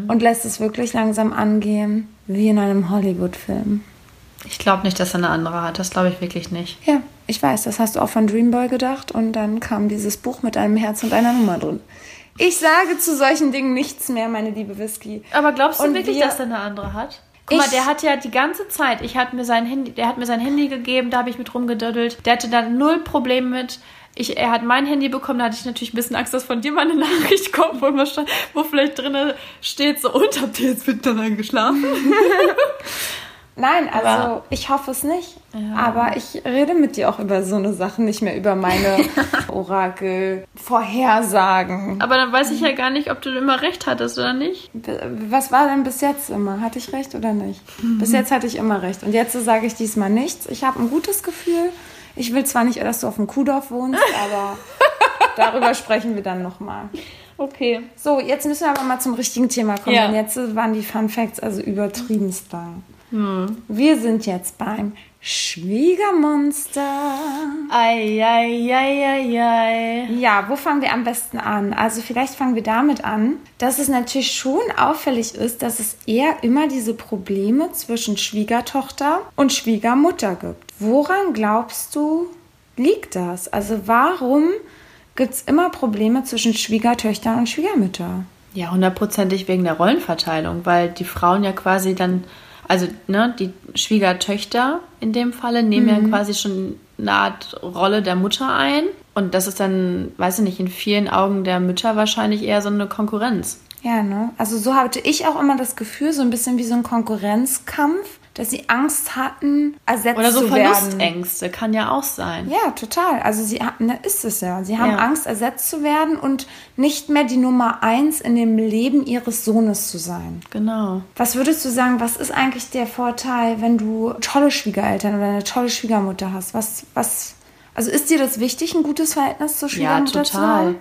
und lässt es wirklich langsam angehen, wie in einem Hollywood-Film. Ich glaube nicht, dass er eine andere hat. Das glaube ich wirklich nicht. Ja, ich weiß, das hast du auch von Dreamboy gedacht und dann kam dieses Buch mit einem Herz und einer Nummer drin. Ich sage zu solchen Dingen nichts mehr, meine liebe Whisky. Aber glaubst du Und wirklich, wir- dass er eine andere hat? Guck mal, Ich- der hat ja die ganze Zeit, ich hatte mir sein Handy, der hat mir sein Handy gegeben, da habe ich mit rumgedödelt. Der hatte da null Problem mit. Ich, er hat mein Handy bekommen, da hatte ich natürlich ein bisschen Angst, dass von dir mal eine Nachricht kommt, wo, immer wo vielleicht drin steht so, und habt ihr jetzt miteinander geschlafen? <laughs> Nein, also Aber- ich hoffe es nicht. Aber ich rede mit dir auch über so eine Sachen, nicht mehr über meine <laughs> Orakel-Vorhersagen. Aber dann weiß ich ja gar nicht, ob du immer recht hattest oder nicht. Was war denn bis jetzt immer? Hatte ich recht oder nicht? Bis jetzt hatte ich immer recht. Und jetzt sage ich diesmal nichts. Ich habe ein gutes Gefühl. Ich will zwar nicht, dass du auf dem Kuhdorf wohnst, <laughs> aber darüber sprechen wir dann nochmal. Okay. So, jetzt müssen wir aber mal zum richtigen Thema kommen, Ja. denn jetzt waren die Fun Facts also übertriebenst lang. Wir sind jetzt beim Schwiegermonster. Eieieiei. Ja, wo fangen wir am besten an? Also vielleicht fangen wir damit an, dass es natürlich schon auffällig ist, dass es eher immer diese Probleme zwischen Schwiegertochter und Schwiegermutter gibt. Woran glaubst du, liegt das? Also warum gibt es immer Probleme zwischen Schwiegertöchtern und Schwiegermütter? Ja, hundertprozentig wegen der Rollenverteilung, weil die Frauen ja quasi dann, also ne, die Schwiegertöchter in dem Falle nehmen ja quasi schon eine Art Rolle der Mutter ein. Und das ist dann, weiß ich nicht, in vielen Augen der Mütter wahrscheinlich eher so eine Konkurrenz. Ja, ne? Also so hatte ich auch immer das Gefühl, so ein bisschen wie so ein Konkurrenzkampf, dass sie Angst hatten, ersetzt Oder so zu werden. Verlustängste, kann ja auch sein. Ja, total. Also sie haben, ne, ist es ja. Sie haben Ja. Angst, ersetzt zu werden und nicht mehr die Nummer eins in dem Leben ihres Sohnes zu sein. Genau. Was würdest du sagen, was ist eigentlich der Vorteil, wenn du tolle Schwiegereltern oder eine tolle Schwiegermutter hast? Was, was, also ist dir das wichtig, ein gutes Verhältnis zur Ja, Schwiegermutter zu total. haben?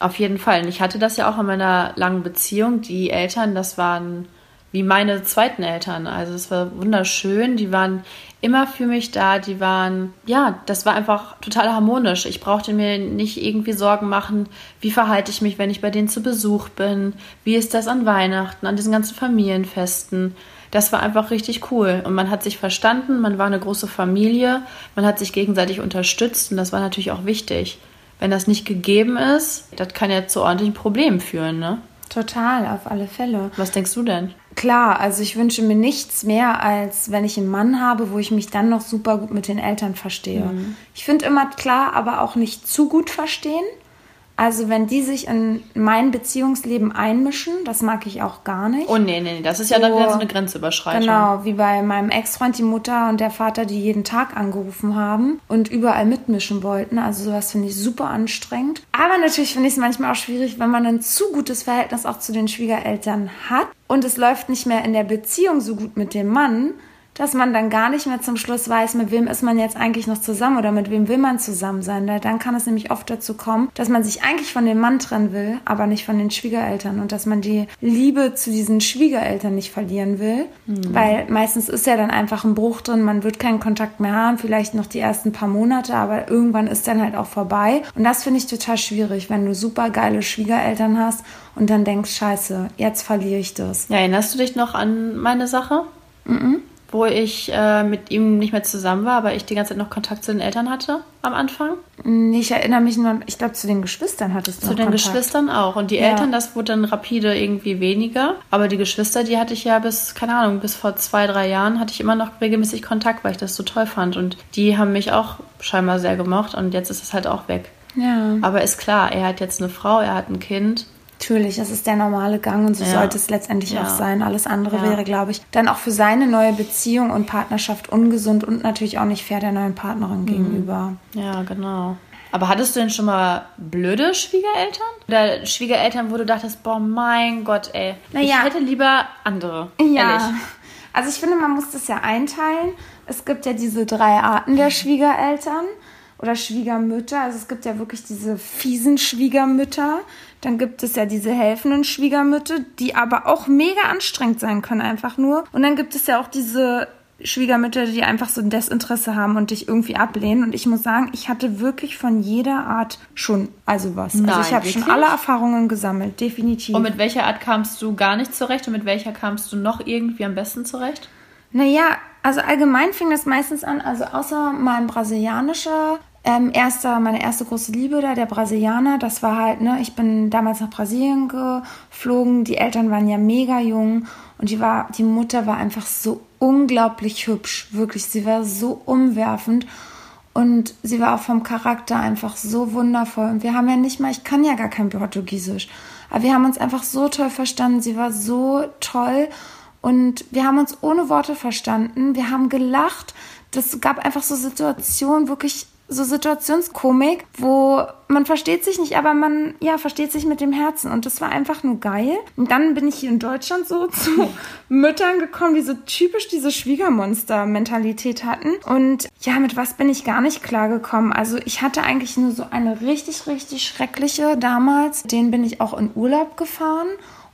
Auf jeden Fall. Und ich hatte das ja auch in meiner langen Beziehung. Die Eltern, das waren wie meine zweiten Eltern. Also es war wunderschön. Die waren immer für mich da. Die waren, ja, das war einfach total harmonisch. Ich brauchte mir nicht irgendwie Sorgen machen, wie verhalte ich mich, wenn ich bei denen zu Besuch bin. Wie ist das an Weihnachten, an diesen ganzen Familienfesten. Das war einfach richtig cool. Und man hat sich verstanden, man war eine große Familie, man hat sich gegenseitig unterstützt und das war natürlich auch wichtig. Wenn das nicht gegeben ist, das kann ja zu ordentlichen Problemen führen, ne? Total, auf alle Fälle. Was denkst du denn? Klar, also ich wünsche mir nichts mehr, als wenn ich einen Mann habe, wo ich mich dann noch super gut mit den Eltern verstehe. Mhm. Ich finde immer klar, aber auch nicht zu gut verstehen. Also wenn die sich in mein Beziehungsleben einmischen, das mag ich auch gar nicht. Oh nee, nee, nee, das ist ja dann So. wieder so eine Grenzüberschreitung. Genau, wie bei meinem Ex-Freund die Mutter und der Vater, die jeden Tag angerufen haben und überall mitmischen wollten. Also sowas finde ich super anstrengend. Aber natürlich finde ich es manchmal auch schwierig, wenn man ein zu gutes Verhältnis auch zu den Schwiegereltern hat und es läuft nicht mehr in der Beziehung so gut mit dem Mann, dass man dann gar nicht mehr zum Schluss weiß, mit wem ist man jetzt eigentlich noch zusammen oder mit wem will man zusammen sein. Da- Dann kann es nämlich oft dazu kommen, dass man sich eigentlich von dem Mann trennen will, aber nicht von den Schwiegereltern und dass man die Liebe zu diesen Schwiegereltern nicht verlieren will, weil meistens ist ja dann einfach ein Bruch drin, man wird keinen Kontakt mehr haben, vielleicht noch die ersten paar Monate, aber irgendwann ist dann halt auch vorbei und das finde ich total schwierig, wenn du super geile Schwiegereltern hast und dann denkst, scheiße, jetzt verliere ich das. Ja, erinnerst du dich noch an meine Sache? Wo ich äh, mit ihm nicht mehr zusammen war, aber ich die ganze Zeit noch Kontakt zu den Eltern hatte am Anfang? Nee, Ich erinnere mich nur, ich glaube, zu den Geschwistern hattest du Zu den Kontakt. Geschwistern auch. Und die Ja. Eltern, das wurde dann rapide irgendwie weniger. Aber die Geschwister, die hatte ich ja bis, keine Ahnung, bis vor zwei, drei Jahren hatte ich immer noch regelmäßig Kontakt, weil ich das so toll fand. Und die haben mich auch scheinbar sehr gemocht und jetzt ist es halt auch weg. Ja, Aber ist klar, er hat jetzt eine Frau, er hat ein Kind. Natürlich, das ist der normale Gang und so Ja. sollte es letztendlich Ja. auch sein. Alles andere Ja. wäre, glaube ich, dann auch für seine neue Beziehung und Partnerschaft ungesund und natürlich auch nicht fair der neuen Mhm. Partnerin gegenüber. Ja, genau. Aber hattest du denn schon mal blöde Schwiegereltern? Oder Schwiegereltern, wo du dachtest, boah, mein Gott, ey. Na ich hätte lieber andere. Ja. Ehrlich. Also ich finde, man muss das ja einteilen. Es gibt ja diese drei Arten der Schwiegereltern oder Schwiegermütter. Also es gibt ja wirklich diese fiesen Schwiegermütter. Dann gibt es ja diese helfenden Schwiegermütter, die aber auch mega anstrengend sein können, einfach nur. Und dann gibt es ja auch diese Schwiegermütter, die einfach so ein Desinteresse haben und dich irgendwie ablehnen. Und ich muss sagen, ich hatte wirklich von jeder Art schon, also was. also Nein, ich habe schon alle Erfahrungen gesammelt, definitiv. Und mit welcher Art kamst du gar nicht zurecht und mit welcher kamst du noch irgendwie am besten zurecht? Naja, also allgemein fing das meistens an, also außer mein brasilianischer ähm, erster, meine erste große Liebe da, der Brasilianer, das war halt, ne, ich bin damals nach Brasilien geflogen, die Eltern waren ja mega jung und die war, die Mutter war einfach so unglaublich hübsch, wirklich, sie war so umwerfend und sie war auch vom Charakter einfach so wundervoll. Und wir haben ja nicht mal, ich kann ja gar kein Portugiesisch, aber wir haben uns einfach so toll verstanden. Sie war so toll Und wir haben uns ohne Worte verstanden. Wir haben gelacht. Das gab einfach so Situationen, wirklich so Situationskomik, wo man versteht sich nicht, aber man ja versteht sich mit dem Herzen und das war einfach nur geil. Und dann bin ich hier in Deutschland so <laughs> zu Müttern gekommen, die so typisch diese Schwiegermonster-Mentalität hatten und ja, mit was bin ich gar nicht klargekommen. Also ich hatte eigentlich nur so eine richtig, richtig schreckliche damals. Den bin ich auch in Urlaub gefahren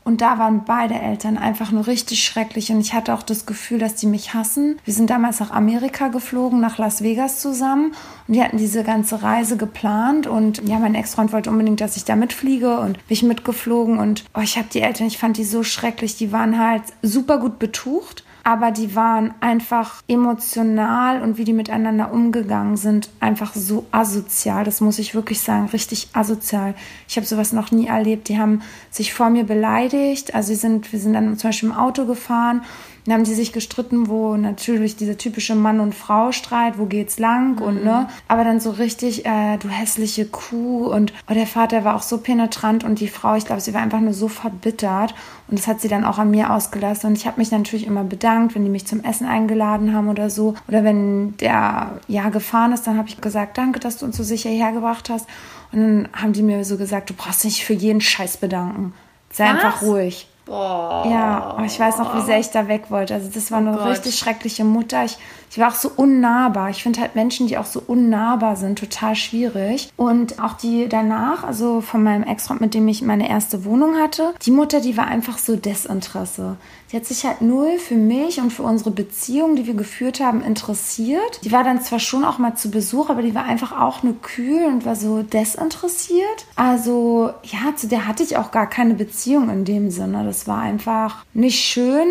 und da waren beide Eltern einfach nur richtig schrecklich. Und ich hatte auch das Gefühl, dass die mich hassen. Wir sind damals nach Amerika geflogen, nach Las Vegas zusammen. Und die hatten diese ganze Reise geplant. Und ja, mein Ex-Freund wollte unbedingt, dass ich da mitfliege. Und bin ich mitgeflogen. Und oh, ich habe die Eltern, ich fand die so schrecklich. Die waren halt super gut betucht aber die waren einfach emotional und wie die miteinander umgegangen sind, einfach so asozial. Das muss ich wirklich sagen, richtig asozial. Ich habe sowas noch nie erlebt. Die haben sich vor mir beleidigt. Also sie sind, wir sind dann zum Beispiel im Auto gefahren dann haben die sich gestritten, wo natürlich dieser typische Mann- und Frau-Streit, wo geht's lang mhm. und ne, aber dann so richtig, äh, du hässliche Kuh und oh, der Vater war auch so penetrant und die Frau, ich glaube, sie war einfach nur so verbittert und das hat sie dann auch an mir ausgelassen und ich habe mich natürlich immer bedankt, wenn die mich zum Essen eingeladen haben oder so oder wenn der ja gefahren ist, dann habe ich gesagt, danke, dass du uns so sicher hergebracht hast und dann haben die mir so gesagt, du brauchst dich für jeden Scheiß bedanken. Sei Was? einfach ruhig. Boah. Ja, ich weiß noch, wie sehr ich da weg wollte. Also das war eine oh richtig schreckliche Mutter. Ich ich war auch so unnahbar. Ich finde halt Menschen, die auch so unnahbar sind, total schwierig. Und auch die danach, also von meinem Ex-Freund, mit dem ich meine erste Wohnung hatte, die Mutter, die war einfach so Desinteresse. Die hat sich halt null für mich und für unsere Beziehung, die wir geführt haben, interessiert. Die war dann zwar schon auch mal zu Besuch, aber die war einfach auch nur kühl und war so desinteressiert. Also ja, zu der hatte ich auch gar keine Beziehung in dem Sinne. Das war einfach nicht schön.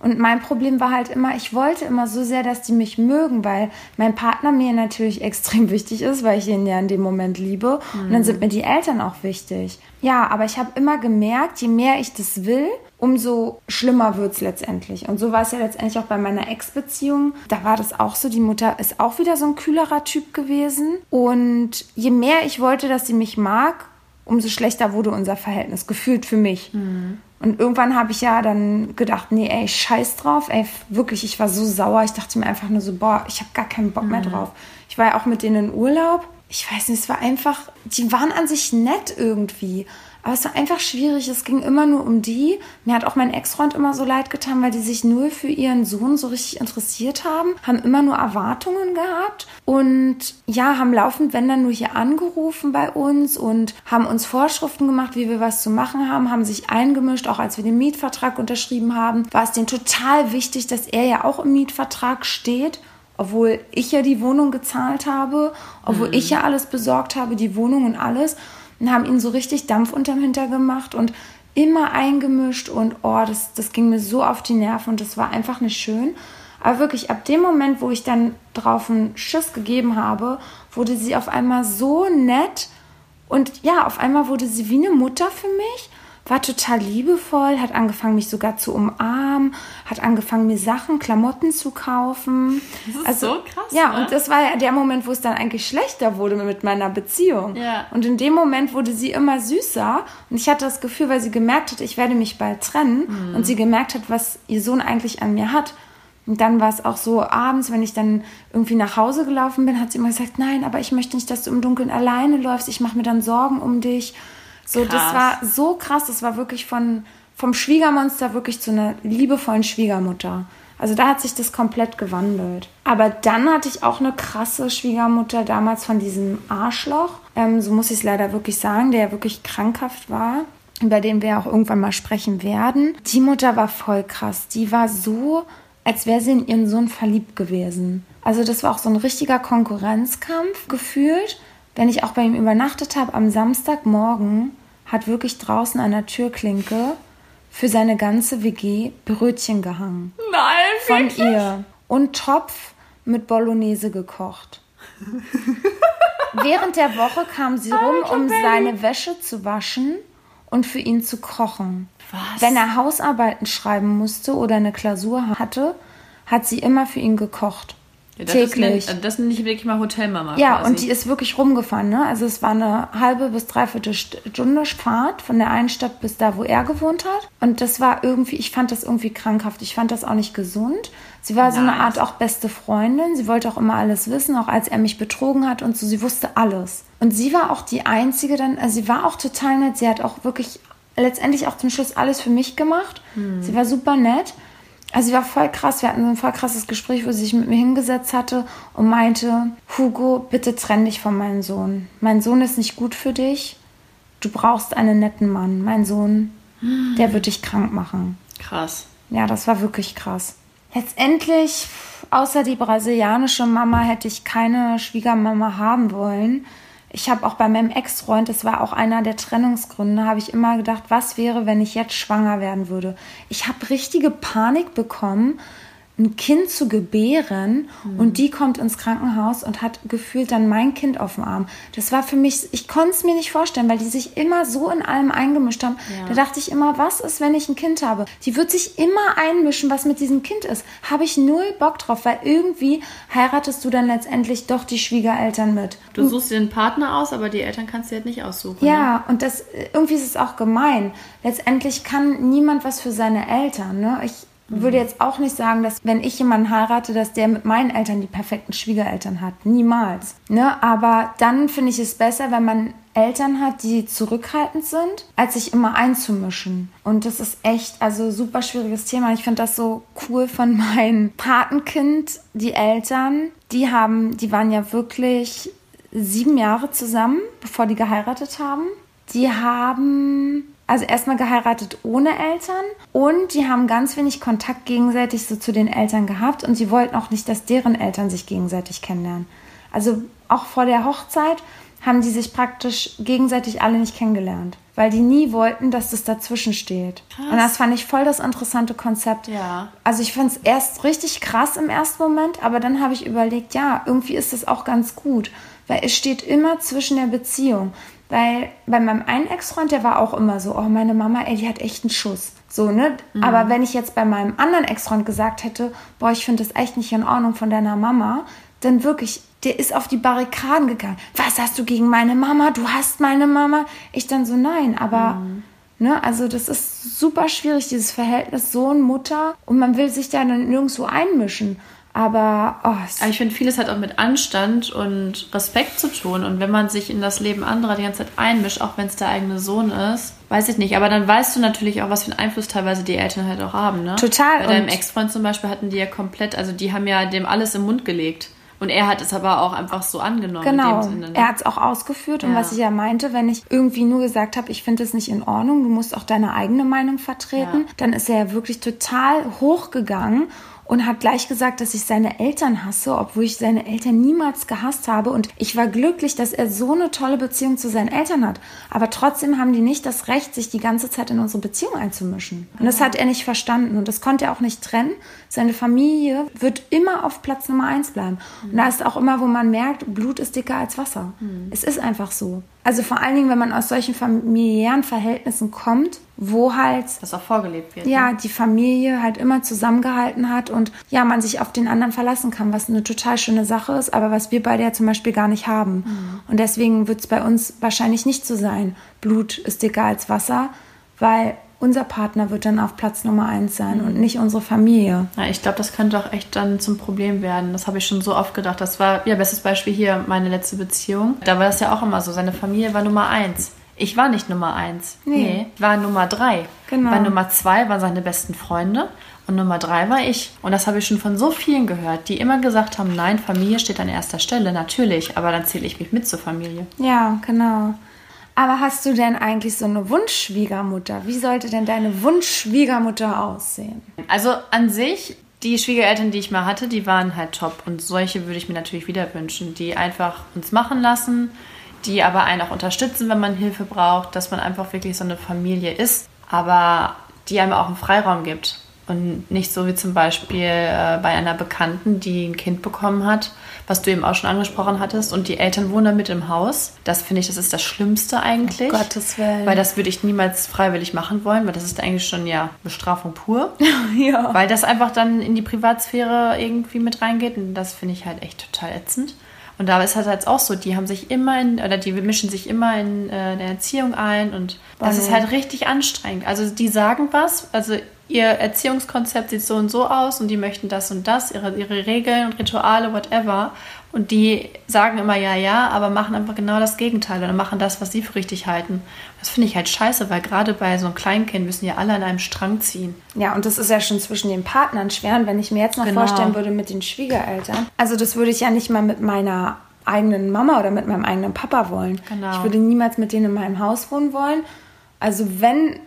Und mein Problem war halt immer, ich wollte immer so sehr, dass die mich mögen, weil mein Partner mir natürlich <laughs> extrem wichtig ist, weil ich ihn ja in dem Moment liebe. Mhm. Und dann sind mir die Eltern auch wichtig. Ja, aber ich habe immer gemerkt, je mehr ich das will, umso schlimmer wird es letztendlich. Und so war es ja letztendlich auch bei meiner Ex-Beziehung. Da war das auch so. Die Mutter ist auch wieder so ein kühlerer Typ gewesen. Und je mehr ich wollte, dass sie mich mag, umso schlechter wurde unser Verhältnis, gefühlt für mich. Mhm. Und irgendwann habe ich ja dann gedacht, nee, ey, scheiß drauf, ey, wirklich, ich war so sauer. Ich dachte mir einfach nur so, boah, ich habe gar keinen Bock mehr mhm. drauf. Ich war ja auch mit denen in Urlaub. Ich weiß nicht, es war einfach, die waren an sich nett irgendwie. Aber es war einfach schwierig. Es ging immer nur um die. Mir hat auch mein Ex-Freund immer so leid getan, weil die sich nur für ihren Sohn so richtig interessiert haben, haben immer nur Erwartungen gehabt und ja, haben laufend, wenn dann nur hier angerufen bei uns und haben uns Vorschriften gemacht, wie wir was zu machen haben, haben sich eingemischt, auch als wir den Mietvertrag unterschrieben haben, war es denen total wichtig, dass er ja auch im Mietvertrag steht obwohl ich ja die Wohnung gezahlt habe, obwohl mhm. ich ja alles besorgt habe, die Wohnung und alles und haben ihnen so richtig Dampf unterm Hinter gemacht und immer eingemischt und oh, das, das ging mir so auf die Nerven und das war einfach nicht schön. Aber wirklich, ab dem Moment, wo ich dann drauf einen Schiss gegeben habe, wurde sie auf einmal so nett und ja, auf einmal wurde sie wie eine Mutter für mich war total liebevoll, hat angefangen, mich sogar zu umarmen, hat angefangen, mir Sachen, Klamotten zu kaufen. Das ist also, so krass. Ja, ne? und das war ja der Moment, wo es dann eigentlich schlechter wurde mit meiner Beziehung. Ja. Und in dem Moment wurde sie immer süßer. Und ich hatte das Gefühl, weil sie gemerkt hat, ich werde mich bald trennen. Mhm. Und sie gemerkt hat, was ihr Sohn eigentlich an mir hat. Und dann war es auch so, abends, wenn ich dann irgendwie nach Hause gelaufen bin, hat sie immer gesagt, nein, aber ich möchte nicht, dass du im Dunkeln alleine läufst. Ich mache mir dann Sorgen um dich. So, krass. das war so krass. Das war wirklich von, vom Schwiegermonster wirklich zu einer liebevollen Schwiegermutter. Also da hat sich das komplett gewandelt. Aber dann hatte ich auch eine krasse Schwiegermutter damals von diesem Arschloch. Ähm, so muss ich es leider wirklich sagen, der ja wirklich krankhaft war, über den wir auch irgendwann mal sprechen werden. Die Mutter war voll krass. Die war so, als wäre sie in ihren Sohn verliebt gewesen. Also das war auch so ein richtiger Konkurrenzkampf gefühlt wenn ich auch bei ihm übernachtet habe, am Samstagmorgen hat wirklich draußen an der Türklinke für seine ganze WG Brötchen gehangen. Nein, Von wirklich? ihr. Und Topf mit Bolognese gekocht. <laughs> Während der Woche kam sie rum, um seine Wäsche zu waschen und für ihn zu kochen. Was? Wenn er Hausarbeiten schreiben musste oder eine Klausur hatte, hat sie immer für ihn gekocht. Ja, das täglich. Ist, das nenne ich wirklich mal Hotelmama. Ja, quasi. und die ist wirklich rumgefahren, ne? Also es war eine halbe bis dreiviertel Stunde Fahrt von der einen Stadt bis da, wo er gewohnt hat. Und das war irgendwie, ich fand das irgendwie krankhaft. Ich fand das auch nicht gesund. Sie war so eine Nice. Art auch beste Freundin. Sie wollte auch immer alles wissen, auch als er mich betrogen hat und so. Sie wusste alles. Und sie war auch die einzige dann, also sie war auch total nett. Sie hat auch wirklich letztendlich auch zum Schluss alles für mich gemacht. Sie war super nett. Also sie war voll krass. Wir hatten so ein voll krasses Gespräch, wo sie sich mit mir hingesetzt hatte und meinte, Hugo, bitte trenn dich von meinem Sohn. Mein Sohn ist nicht gut für dich. Du brauchst einen netten Mann. Mein Sohn, der wird dich krank machen. Krass. Ja, das war wirklich krass. Letztendlich, außer die brasilianische Mama, hätte ich keine Schwiegermama haben wollen. Ich habe auch bei meinem Ex-Freund, das war auch einer der Trennungsgründe, habe ich immer gedacht, was wäre, wenn ich jetzt schwanger werden würde. Ich habe richtige Panik bekommen, ein Kind zu gebären und die kommt ins Krankenhaus und hat gefühlt dann mein Kind auf dem Arm. Das war für mich, ich konnte es mir nicht vorstellen, weil die sich immer so in allem eingemischt haben. Ja. Da dachte ich immer, was ist, wenn ich ein Kind habe? Die wird sich immer einmischen, was mit diesem Kind ist. Habe ich null Bock drauf, weil irgendwie heiratest du dann letztendlich doch die Schwiegereltern mit. Du suchst dir einen Partner aus, aber die Eltern kannst du halt nicht aussuchen. Ne? Ja, und das irgendwie ist es auch gemein. Letztendlich kann niemand was für seine Eltern. Ne? Ich würde jetzt auch nicht sagen, dass wenn ich jemanden heirate, dass der mit meinen Eltern die perfekten Schwiegereltern hat. Niemals. Ne? Aber dann finde ich es besser, wenn man Eltern hat, die zurückhaltend sind, als sich immer einzumischen. Und das ist echt, also super schwieriges Thema. Ich finde das so cool von <laughs> meinem Patenkind, die Eltern, die haben, die waren ja wirklich sieben Jahre zusammen, bevor die geheiratet haben. Die haben also erstmal geheiratet ohne Eltern und die haben ganz wenig Kontakt gegenseitig so zu den Eltern gehabt und sie wollten auch nicht, dass deren Eltern sich gegenseitig kennenlernen. Also auch vor der Hochzeit haben die sich praktisch gegenseitig alle nicht kennengelernt, weil die nie wollten, dass das dazwischen steht. Krass. Und das fand ich voll das interessante Konzept. Ja. Also ich fand es erst richtig krass im ersten Moment, aber dann habe ich überlegt, ja, irgendwie ist das auch ganz gut, weil es steht immer zwischen der Beziehung. Weil bei meinem einen Ex-Freund, der war auch immer so, oh, meine Mama, ey, die hat echt einen Schuss. So, ne? Aber wenn ich jetzt bei meinem anderen Ex-Freund gesagt hätte, boah, ich finde das echt nicht in Ordnung von deiner Mama, dann wirklich, der ist auf die Barrikaden gegangen. Was hast du gegen meine Mama? Du hast meine Mama. Ich dann so, nein, aber Ne, also das ist super schwierig, dieses Verhältnis Sohn, Mutter und man will sich da dann nirgendwo einmischen. Aber oh, Aber ich finde, vieles hat auch mit Anstand und Respekt zu tun. Und wenn man sich in das Leben anderer die ganze Zeit einmischt, auch wenn es der eigene Sohn ist, weiß ich nicht. Aber dann weißt du natürlich auch, was für einen Einfluss teilweise die Eltern halt auch haben. Ne? Total. Bei deinem Und- Ex-Freund zum Beispiel hatten die ja komplett, also die haben ja dem alles im Mund gelegt. Und er hat es aber auch einfach so angenommen. genau, In dem Sinne, ne? er hat es auch ausgeführt und Ja. was ich ja meinte, wenn ich irgendwie nur gesagt habe, ich finde es nicht in Ordnung, du musst auch deine eigene Meinung vertreten, Ja. dann ist er ja wirklich total hochgegangen und hat gleich gesagt, dass ich seine Eltern hasse, obwohl ich seine Eltern niemals gehasst habe. Und ich war glücklich, dass er so eine tolle Beziehung zu seinen Eltern hat. Aber trotzdem haben die nicht das Recht, sich die ganze Zeit in unsere Beziehung einzumischen. Und das hat er nicht verstanden. Und das konnte er auch nicht trennen. Seine Familie wird immer auf Platz Nummer eins bleiben. Und da ist auch immer, wo man merkt, Blut ist dicker als Wasser. Es ist einfach so. Also vor allen Dingen, wenn man aus solchen familiären Verhältnissen kommt, wo halt das auch vorgelebt wird. ja, Ne? die Familie halt immer zusammengehalten hat und ja, man sich auf den anderen verlassen kann, was eine total schöne Sache ist, aber was wir beide ja zum Beispiel gar nicht haben. Und deswegen wird es bei uns wahrscheinlich nicht so sein. Blut ist dicker als Wasser, weil unser Partner wird dann auf Platz Nummer eins sein und nicht unsere Familie. Ja, ich glaube, das könnte auch echt dann zum Problem werden. Das habe ich schon so oft gedacht. Das war, ja, bestes Beispiel hier, meine letzte Beziehung. Da war das ja auch immer so. Seine Familie war Nummer eins. Ich war nicht Nummer eins. Nee. ich war Nummer drei. Genau. Bei Nummer zwei waren seine besten Freunde und Nummer drei war ich. Und das habe ich schon von so vielen gehört, die immer gesagt haben, nein, Familie steht an erster Stelle, natürlich, aber dann zähle ich mich mit zur Familie. Ja, genau. Aber hast du denn eigentlich so eine Wunschschwiegermutter? Wie sollte denn deine Wunschschwiegermutter aussehen? Also an sich, die Schwiegereltern, die ich mal hatte, die waren halt top. Und solche würde ich mir natürlich wieder wünschen, die einfach uns machen lassen, die aber einen auch unterstützen, wenn man Hilfe braucht, dass man einfach wirklich so eine Familie ist, aber die einem auch einen Freiraum gibt. Und nicht so wie zum Beispiel äh, bei einer Bekannten, die ein Kind bekommen hat, was du eben auch schon angesprochen hattest, und die Eltern wohnen da mit im Haus. Das finde ich, das ist das Schlimmste eigentlich. Um Gottes Willen. Weil das würde ich niemals freiwillig machen wollen, weil das ist eigentlich schon ja Bestrafung pur. <laughs> ja. Weil das einfach dann in die Privatsphäre irgendwie mit reingeht. Und das finde ich halt echt total ätzend. Und da ist halt jetzt auch so, die haben sich immer in, oder die mischen sich immer in äh, der Erziehung ein und das Oh ist halt richtig anstrengend. Also die sagen was, also ihr Erziehungskonzept sieht so und so aus und die möchten das und das, ihre, ihre Regeln und Rituale, whatever. Und die sagen immer ja, ja, aber machen einfach genau das Gegenteil oder machen das, was sie für richtig halten. Das finde ich halt scheiße, weil gerade bei so einem Kleinkind müssen ja alle an einem Strang ziehen. Ja, und das ist ja schon zwischen den Partnern schwer. Und wenn ich mir jetzt noch Genau. vorstellen würde mit den Schwiegereltern, also das würde ich ja nicht mal mit meiner eigenen Mama oder mit meinem eigenen Papa wollen. Genau. Ich würde niemals mit denen in meinem Haus wohnen wollen. Also wenn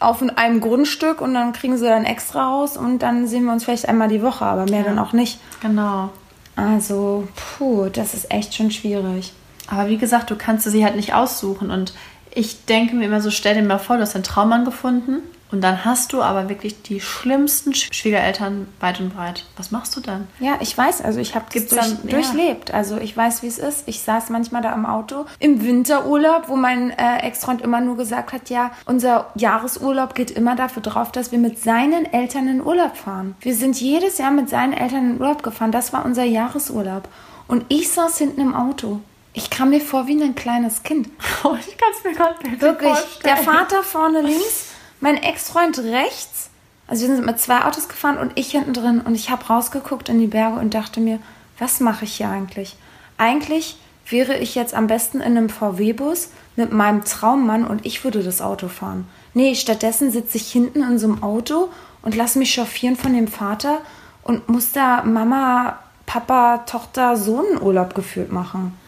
auf einem Grundstück und dann kriegen sie dann extra Haus und dann sehen wir uns vielleicht einmal die Woche, aber mehr dann auch nicht. Genau. Also, puh, das ist echt schon schwierig. Aber wie gesagt, du kannst sie halt nicht aussuchen. Und ich denke mir immer so, stell dir mal vor, du hast einen Traummann gefunden und dann hast du aber wirklich die schlimmsten Sch- Schwiegereltern weit und breit. Was machst du dann? Ja, ich weiß, also ich habe das durch, dann- ja. durchlebt. Also ich weiß, wie es ist. Ich saß manchmal da im Auto im Winterurlaub, wo mein äh, Ex-Freund immer nur gesagt hat, ja, unser Jahresurlaub geht immer dafür drauf, dass wir mit seinen Eltern in Urlaub fahren. Wir sind jedes Jahr mit seinen Eltern in Urlaub gefahren. Das war unser Jahresurlaub. Und ich saß hinten im Auto. Ich kam mir vor wie ein kleines Kind. <laughs> Oh, ich kann es mir gerade nicht Wirklich. Der vorstellen. Vater vorne links, mein Ex-Freund rechts. Also wir sind mit zwei Autos gefahren und ich hinten drin. Und ich habe rausgeguckt in die Berge und dachte mir, was mache ich hier eigentlich? Eigentlich wäre ich jetzt am besten in einem VW-Bus mit meinem Traummann und ich würde das Auto fahren. Nee, stattdessen sitze ich hinten in so einem Auto und lasse mich chauffieren von dem Vater und muss da Mama, Papa, Tochter, Sohn Urlaub gefühlt machen.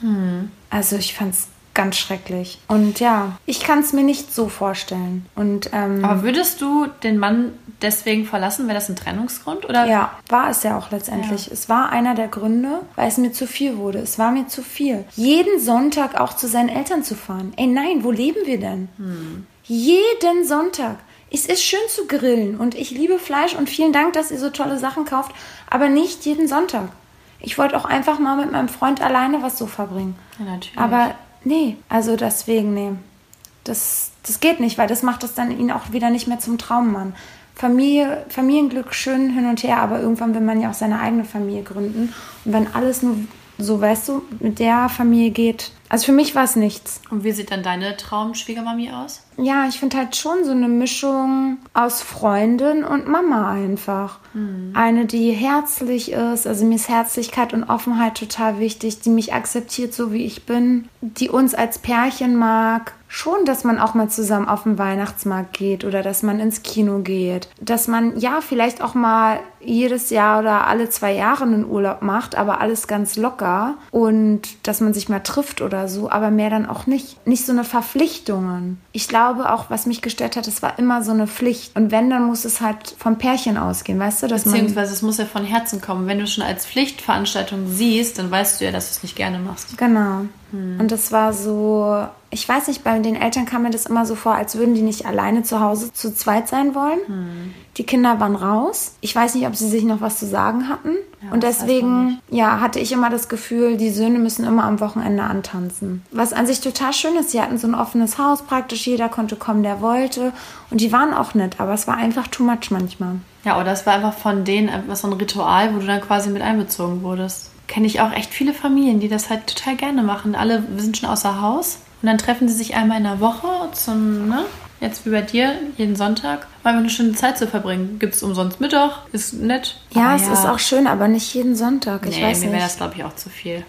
Also ich fand's ganz schrecklich. Und ja, ich kann es mir nicht so vorstellen. Und ähm, Aber würdest du den Mann deswegen verlassen? Wäre das ein Trennungsgrund? Oder? ja, war es ja auch letztendlich. Es war einer der Gründe, weil es mir zu viel wurde. Es war mir zu viel. Jeden Sonntag auch zu seinen Eltern zu fahren. Ey, nein, wo leben wir denn? Jeden Sonntag. Es ist schön zu grillen und ich liebe Fleisch und vielen Dank, dass ihr so tolle Sachen kauft, aber nicht jeden Sonntag. Ich wollte auch einfach mal mit meinem Freund alleine was so verbringen. Ja, natürlich. Aber nee, also deswegen, nee. Das, das geht nicht, weil das macht es dann ihn auch wieder nicht mehr zum Traummann. Familie, Familienglück schön hin und her, aber irgendwann will man ja auch seine eigene Familie gründen. Und wenn alles nur so, weißt du, mit der Familie geht. Also für mich war es nichts. Und wie sieht dann deine Traumschwiegermami aus? Ja, ich finde halt schon so eine Mischung aus Freundin und Mama einfach. Eine, die herzlich ist, also mir ist Herzlichkeit und Offenheit total wichtig, die mich akzeptiert, so wie ich bin, die uns als Pärchen mag. Schon, dass man auch mal zusammen auf den Weihnachtsmarkt geht oder dass man ins Kino geht. Dass man ja vielleicht auch mal jedes Jahr oder alle zwei Jahre einen Urlaub macht, aber alles ganz locker. Und dass man sich mal trifft oder so, aber mehr dann auch nicht. Nicht so eine Verpflichtungen. Ich glaube auch, was mich gestört hat, es war immer so eine Pflicht. Und wenn, dann muss es halt vom Pärchen ausgehen, weißt du? Dass Beziehungsweise es muss ja von Herzen kommen. Wenn du schon als Pflichtveranstaltung siehst, dann weißt du ja, dass du es nicht gerne machst. Genau. Und das war so, ich weiß nicht, bei den Eltern kam mir das immer so vor, als würden die nicht alleine zu Hause zu zweit sein wollen. Die Kinder waren raus. Ich weiß nicht, ob sie sich noch was zu sagen hatten. und weiß man deswegen, ja, hatte ich immer das Gefühl, die Söhne müssen immer am Wochenende antanzen. Was an sich total schön ist. Sie hatten so ein offenes Haus praktisch. Jeder konnte kommen, der wollte. Und die waren auch nett, aber es war einfach too much manchmal. Ja, oder es war einfach von denen einfach so ein Ritual, wo du dann quasi mit einbezogen wurdest. Kenne ich auch echt viele Familien, die das halt total gerne machen. Alle sind schon außer Haus und dann treffen sie sich einmal in der Woche zum, ne? Jetzt wie bei dir, jeden Sonntag, um einfach eine schöne Zeit zu verbringen. Gibt es umsonst Mittag, ist nett. Ja, Aber es ist auch schön, aber nicht jeden Sonntag. Ich nee, weiß mir wäre das, glaube ich, auch zu viel.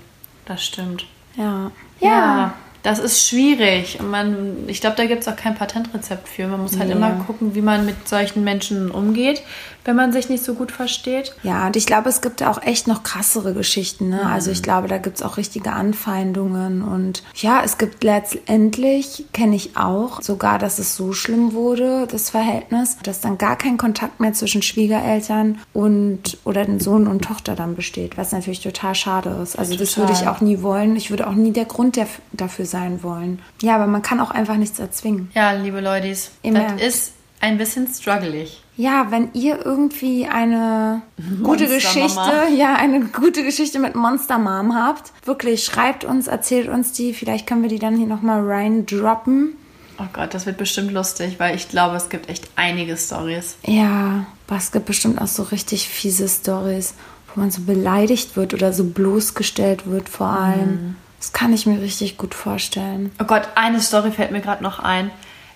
Das stimmt. ja. Ja, das ist schwierig. Und man, ich glaube, da gibt es auch kein Patentrezept für. Man muss halt Nee. immer gucken, wie man mit solchen Menschen umgeht, wenn man sich nicht so gut versteht. Ja, und ich glaube, es gibt ja auch echt noch krassere Geschichten. Ne? Also ich glaube, da gibt es auch richtige Anfeindungen. Und ja, es gibt letztendlich, kenne ich auch, sogar, dass es so schlimm wurde, das Verhältnis, dass dann gar kein Kontakt mehr zwischen Schwiegereltern und oder den Sohn und Tochter dann besteht, was natürlich total schade ist. Also das Total. würde ich auch nie wollen. Ich würde auch nie der Grund der, dafür sein wollen. Ja, aber man kann auch einfach nichts erzwingen. Ja, liebe Leute, das merkt. ist ein bisschen struggelig. Ja, wenn ihr irgendwie eine gute Monster Geschichte, ja, eine gute Geschichte mit Monster Mom habt, wirklich schreibt uns, erzählt uns die. Vielleicht können wir die dann hier nochmal rein droppen. Oh Gott, das wird bestimmt lustig, weil ich glaube, es gibt echt einige Stories. Ja, aber es gibt bestimmt auch so richtig fiese Stories, wo man so beleidigt wird oder so bloßgestellt wird vor allem. Das kann ich mir richtig gut vorstellen. Oh Gott, eine Story fällt mir gerade noch ein.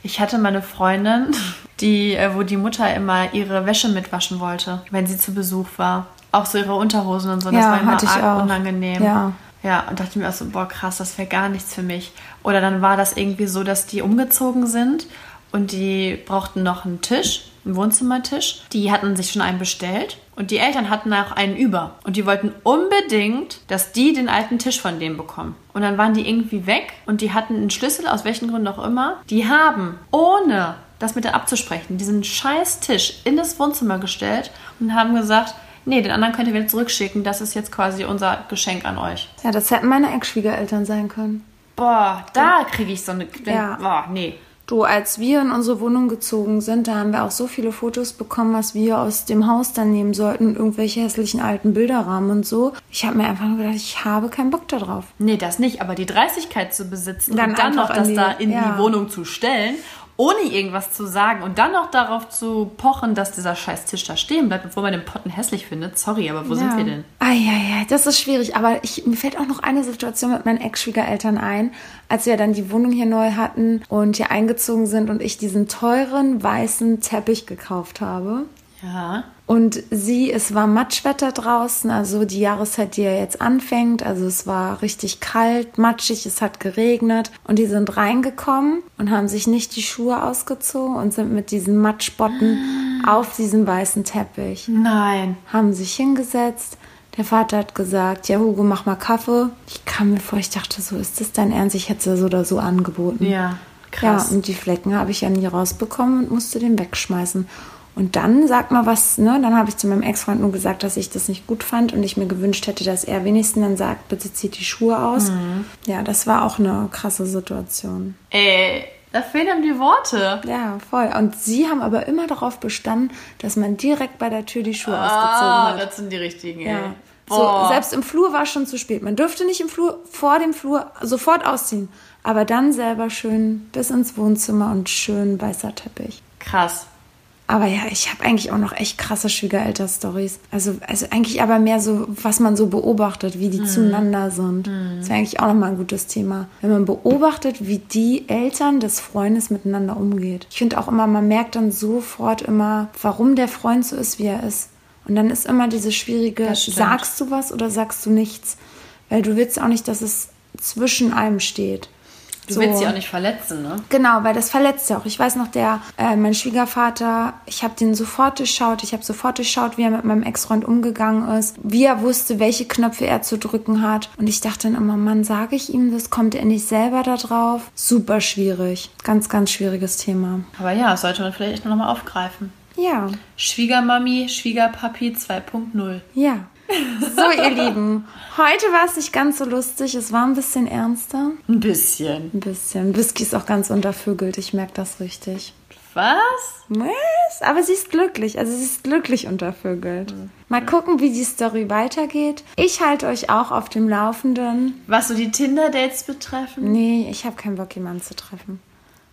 Ich hatte meine Freundin, die, äh, wo die Mutter immer ihre Wäsche mitwaschen wollte, wenn sie zu Besuch war. Auch so ihre Unterhosen und so. Das Ja, war immer arg auch. unangenehm. Ja. Ja, und dachte mir auch so, boah, krass, das wäre gar nichts für mich. Oder dann war das irgendwie so, dass die umgezogen sind und die brauchten noch einen Tisch, einen Wohnzimmertisch. Die hatten sich schon einen bestellt und die Eltern hatten auch einen über. Und die wollten unbedingt, dass die den alten Tisch von dem bekommen. Und dann waren die irgendwie weg und die hatten einen Schlüssel, aus welchen Gründen auch immer. Die haben, ohne das mit denen abzusprechen, diesen scheiß Tisch in das Wohnzimmer gestellt und haben gesagt, nee, den anderen könnt ihr wieder zurückschicken. Das ist jetzt quasi unser Geschenk an euch. Ja, das hätten meine Ex-Schwiegereltern sein können. Boah, da kriege ich so eine. Ja. Boah, nee. Du, als wir in unsere Wohnung gezogen sind, da haben wir auch so viele Fotos bekommen, was wir aus dem Haus dann nehmen sollten, irgendwelche hässlichen alten Bilderrahmen und so. Ich habe mir einfach nur gedacht, ich habe keinen Bock da drauf. Nee, das nicht, aber die Dreistigkeit zu besitzen Dann und dann noch das die- da in ja. die Wohnung zu stellen, ohne irgendwas zu sagen und dann noch darauf zu pochen, dass dieser scheiß Tisch da stehen bleibt, obwohl man den Potten hässlich findet. Sorry, aber wo sind wir denn? Eieiei, das ist schwierig. Aber ich, mir fällt auch noch eine Situation mit meinen Ex-Schwiegereltern ein, als wir dann die Wohnung hier neu hatten und hier eingezogen sind und ich diesen teuren weißen Teppich gekauft habe. Ja. Und sie, es war Matschwetter draußen, also die Jahreszeit, die ja jetzt anfängt. Also es war richtig kalt, matschig, es hat geregnet. Und die sind reingekommen und haben sich nicht die Schuhe ausgezogen und sind mit diesen Matschbotten auf diesen weißen Teppich. Nein. Haben sich hingesetzt. Der Vater hat gesagt, ja Hugo, mach mal Kaffee. Ich kam mir vor, ich dachte so, ist das dein Ernst? Ich hätte es so oder so angeboten. Ja. Krass. Ja, und die Flecken habe ich ja nie rausbekommen und musste den wegschmeißen. Und dann sag mal was, ne? Dann habe ich zu meinem Ex-Freund nur gesagt, dass ich das nicht gut fand und ich mir gewünscht hätte, dass er wenigstens dann sagt, bitte zieht die Schuhe aus. Mhm. Ja, das war auch eine krasse Situation. Ey, da fehlen einem die Worte. Ja, voll. Und sie haben aber immer darauf bestanden, dass man direkt bei der Tür die Schuhe Ah, ausgezogen hat. das sind die richtigen, ey. Ja. So, selbst im Flur war es schon zu spät. Man dürfte nicht im Flur, vor dem Flur sofort ausziehen. Aber dann selber schön bis ins Wohnzimmer und schön weißer Teppich. Krass. Aber ja, ich habe eigentlich auch noch echt krasse Schwiegerelter-Stories. Also, also eigentlich aber mehr so, was man so beobachtet, wie die zueinander sind. Das wäre eigentlich auch nochmal ein gutes Thema. Wenn man beobachtet, wie die Eltern des Freundes miteinander umgeht. Ich finde auch immer, man merkt dann sofort immer, warum der Freund so ist, wie er ist. Und dann ist immer diese schwierige, sagst du was oder sagst du nichts? Weil du willst auch nicht, dass es zwischen einem steht. Du So. willst sie auch nicht verletzen, ne? Genau, weil das verletzt ja auch. Ich weiß noch, der, äh, mein Schwiegervater, ich habe den sofort geschaut, ich habe sofort geschaut, wie er mit meinem Ex-Freund umgegangen ist, wie er wusste, welche Knöpfe er zu drücken hat. Und ich dachte dann immer, Mann, sage ich ihm das? Kommt er nicht selber da drauf? Super schwierig. Ganz, ganz schwieriges Thema. Aber ja, sollte man vielleicht echt noch mal aufgreifen. Ja, Schwiegermami, Schwiegerpapi 2.0. ja. So, ihr Lieben, heute war es nicht ganz so lustig, es war ein bisschen ernster. Ein bisschen. Ein bisschen. Whisky ist auch ganz untervögelt, ich merke das richtig. Was? Was? Aber sie ist glücklich. Also sie ist glücklich untervögelt. Mal gucken, wie die Story weitergeht. Ich halte euch auch auf dem Laufenden. Was so die Tinder-Dates betreffen? Nee, ich habe keinen Bock, jemanden zu treffen.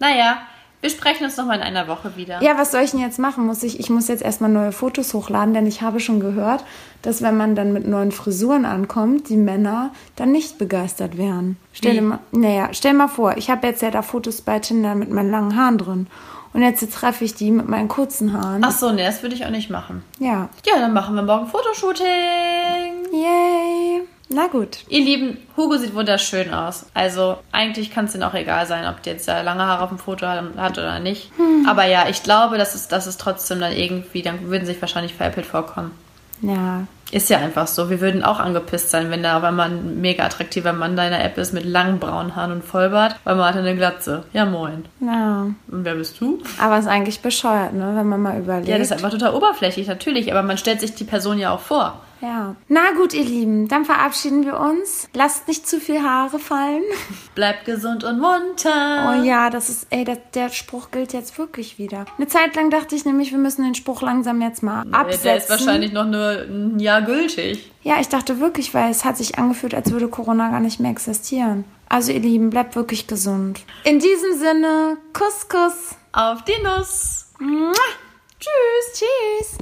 Naja, wir sprechen uns noch mal in einer Woche wieder. Ja, was soll ich denn jetzt machen? Muss ich, ich muss jetzt erstmal neue Fotos hochladen, denn ich habe schon gehört, dass wenn man dann mit neuen Frisuren ankommt, die Männer dann nicht begeistert wären. Stell dir mal, naja, stell mal vor, ich habe jetzt ja da Fotos bei Tinder mit meinen langen Haaren drin. Und jetzt treffe ich die mit meinen kurzen Haaren. Ach so, nee, das würde ich auch nicht machen. Ja. Ja, dann machen wir morgen Fotoshooting. Yay. Na gut. Ihr Lieben, Hugo sieht wunderschön aus. Also eigentlich kann es ihm auch egal sein, ob der jetzt da lange Haare auf dem Foto hat oder nicht. Aber ja, ich glaube, dass es, dass es trotzdem dann irgendwie, dann würden sie sich wahrscheinlich veräppelt vorkommen. Ja, Ist ja einfach so. Wir würden auch angepisst sein, wenn da auf einmal ein mega attraktiver Mann deiner App ist mit langen braunen Haaren und Vollbart, weil man hat eine Glatze. Ja, moin. Ja. Und wer bist du? Aber ist eigentlich bescheuert, ne? Wenn man mal überlegt. Ja, das ist einfach total oberflächlich, natürlich, aber man stellt sich die Person ja auch vor. Ja. Na gut, ihr Lieben, dann verabschieden wir uns. Lasst nicht zu viel Haare fallen. Bleibt gesund und munter. Oh ja, das ist, ey, das, der Spruch gilt jetzt wirklich wieder. Eine Zeit lang dachte ich nämlich, wir müssen den Spruch langsam jetzt mal absetzen. Der ist wahrscheinlich noch nur ein Jahr gültig. Ja, ich dachte wirklich, weil es hat sich angefühlt, als würde Corona gar nicht mehr existieren. Also ihr Lieben, bleibt wirklich gesund. In diesem Sinne, Kuss, Kuss. Auf die Nuss. Mua. Tschüss, tschüss.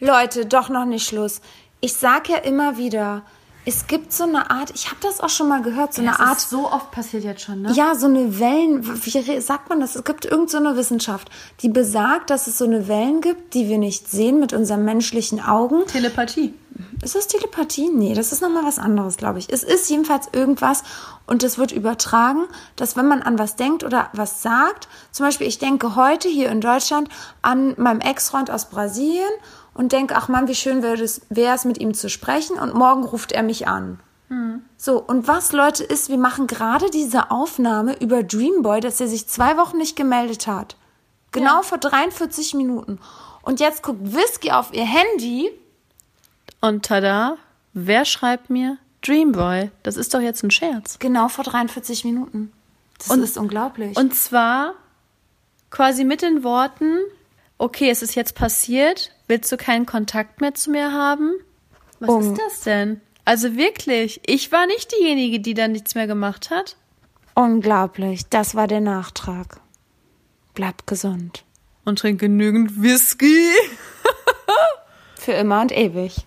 Leute, doch noch nicht Schluss. Ich sag ja immer wieder, es gibt so eine Art, ich habe das auch schon mal gehört, so eine Das Art, ist so oft passiert jetzt schon, ne? ja, so eine Wellen, wie sagt man das? Es gibt irgendeine so eine Wissenschaft, die besagt, dass es so eine Wellen gibt, die wir nicht sehen mit unseren menschlichen Augen. Telepathie. Ist das Telepathie? Nee, das ist nochmal was anderes, glaube ich. Es ist jedenfalls irgendwas und das wird übertragen, dass wenn man an was denkt oder was sagt, zum Beispiel ich denke heute hier in Deutschland an meinem Ex-Freund aus Brasilien und denke, ach Mann, wie schön wäre es, mit ihm zu sprechen und morgen ruft er mich an. So, und was, Leute, ist, wir machen gerade diese Aufnahme über Dreamboy, dass er sich zwei Wochen nicht gemeldet hat. Genau vor 43 Minuten. Und jetzt guckt Whisky auf ihr Handy Und tada, wer schreibt mir Dreamboy? Das ist doch jetzt ein Scherz. Genau vor 43 Minuten. Das Und- ist unglaublich. Und zwar quasi mit den Worten, okay, es ist jetzt passiert, willst du keinen Kontakt mehr zu mir haben? Was Um- ist das denn? Also wirklich, ich war nicht diejenige, die da nichts mehr gemacht hat. unglaublich. Das war der Nachtrag. Bleibt gesund. Und trink genügend Whisky. <laughs> Für immer und ewig.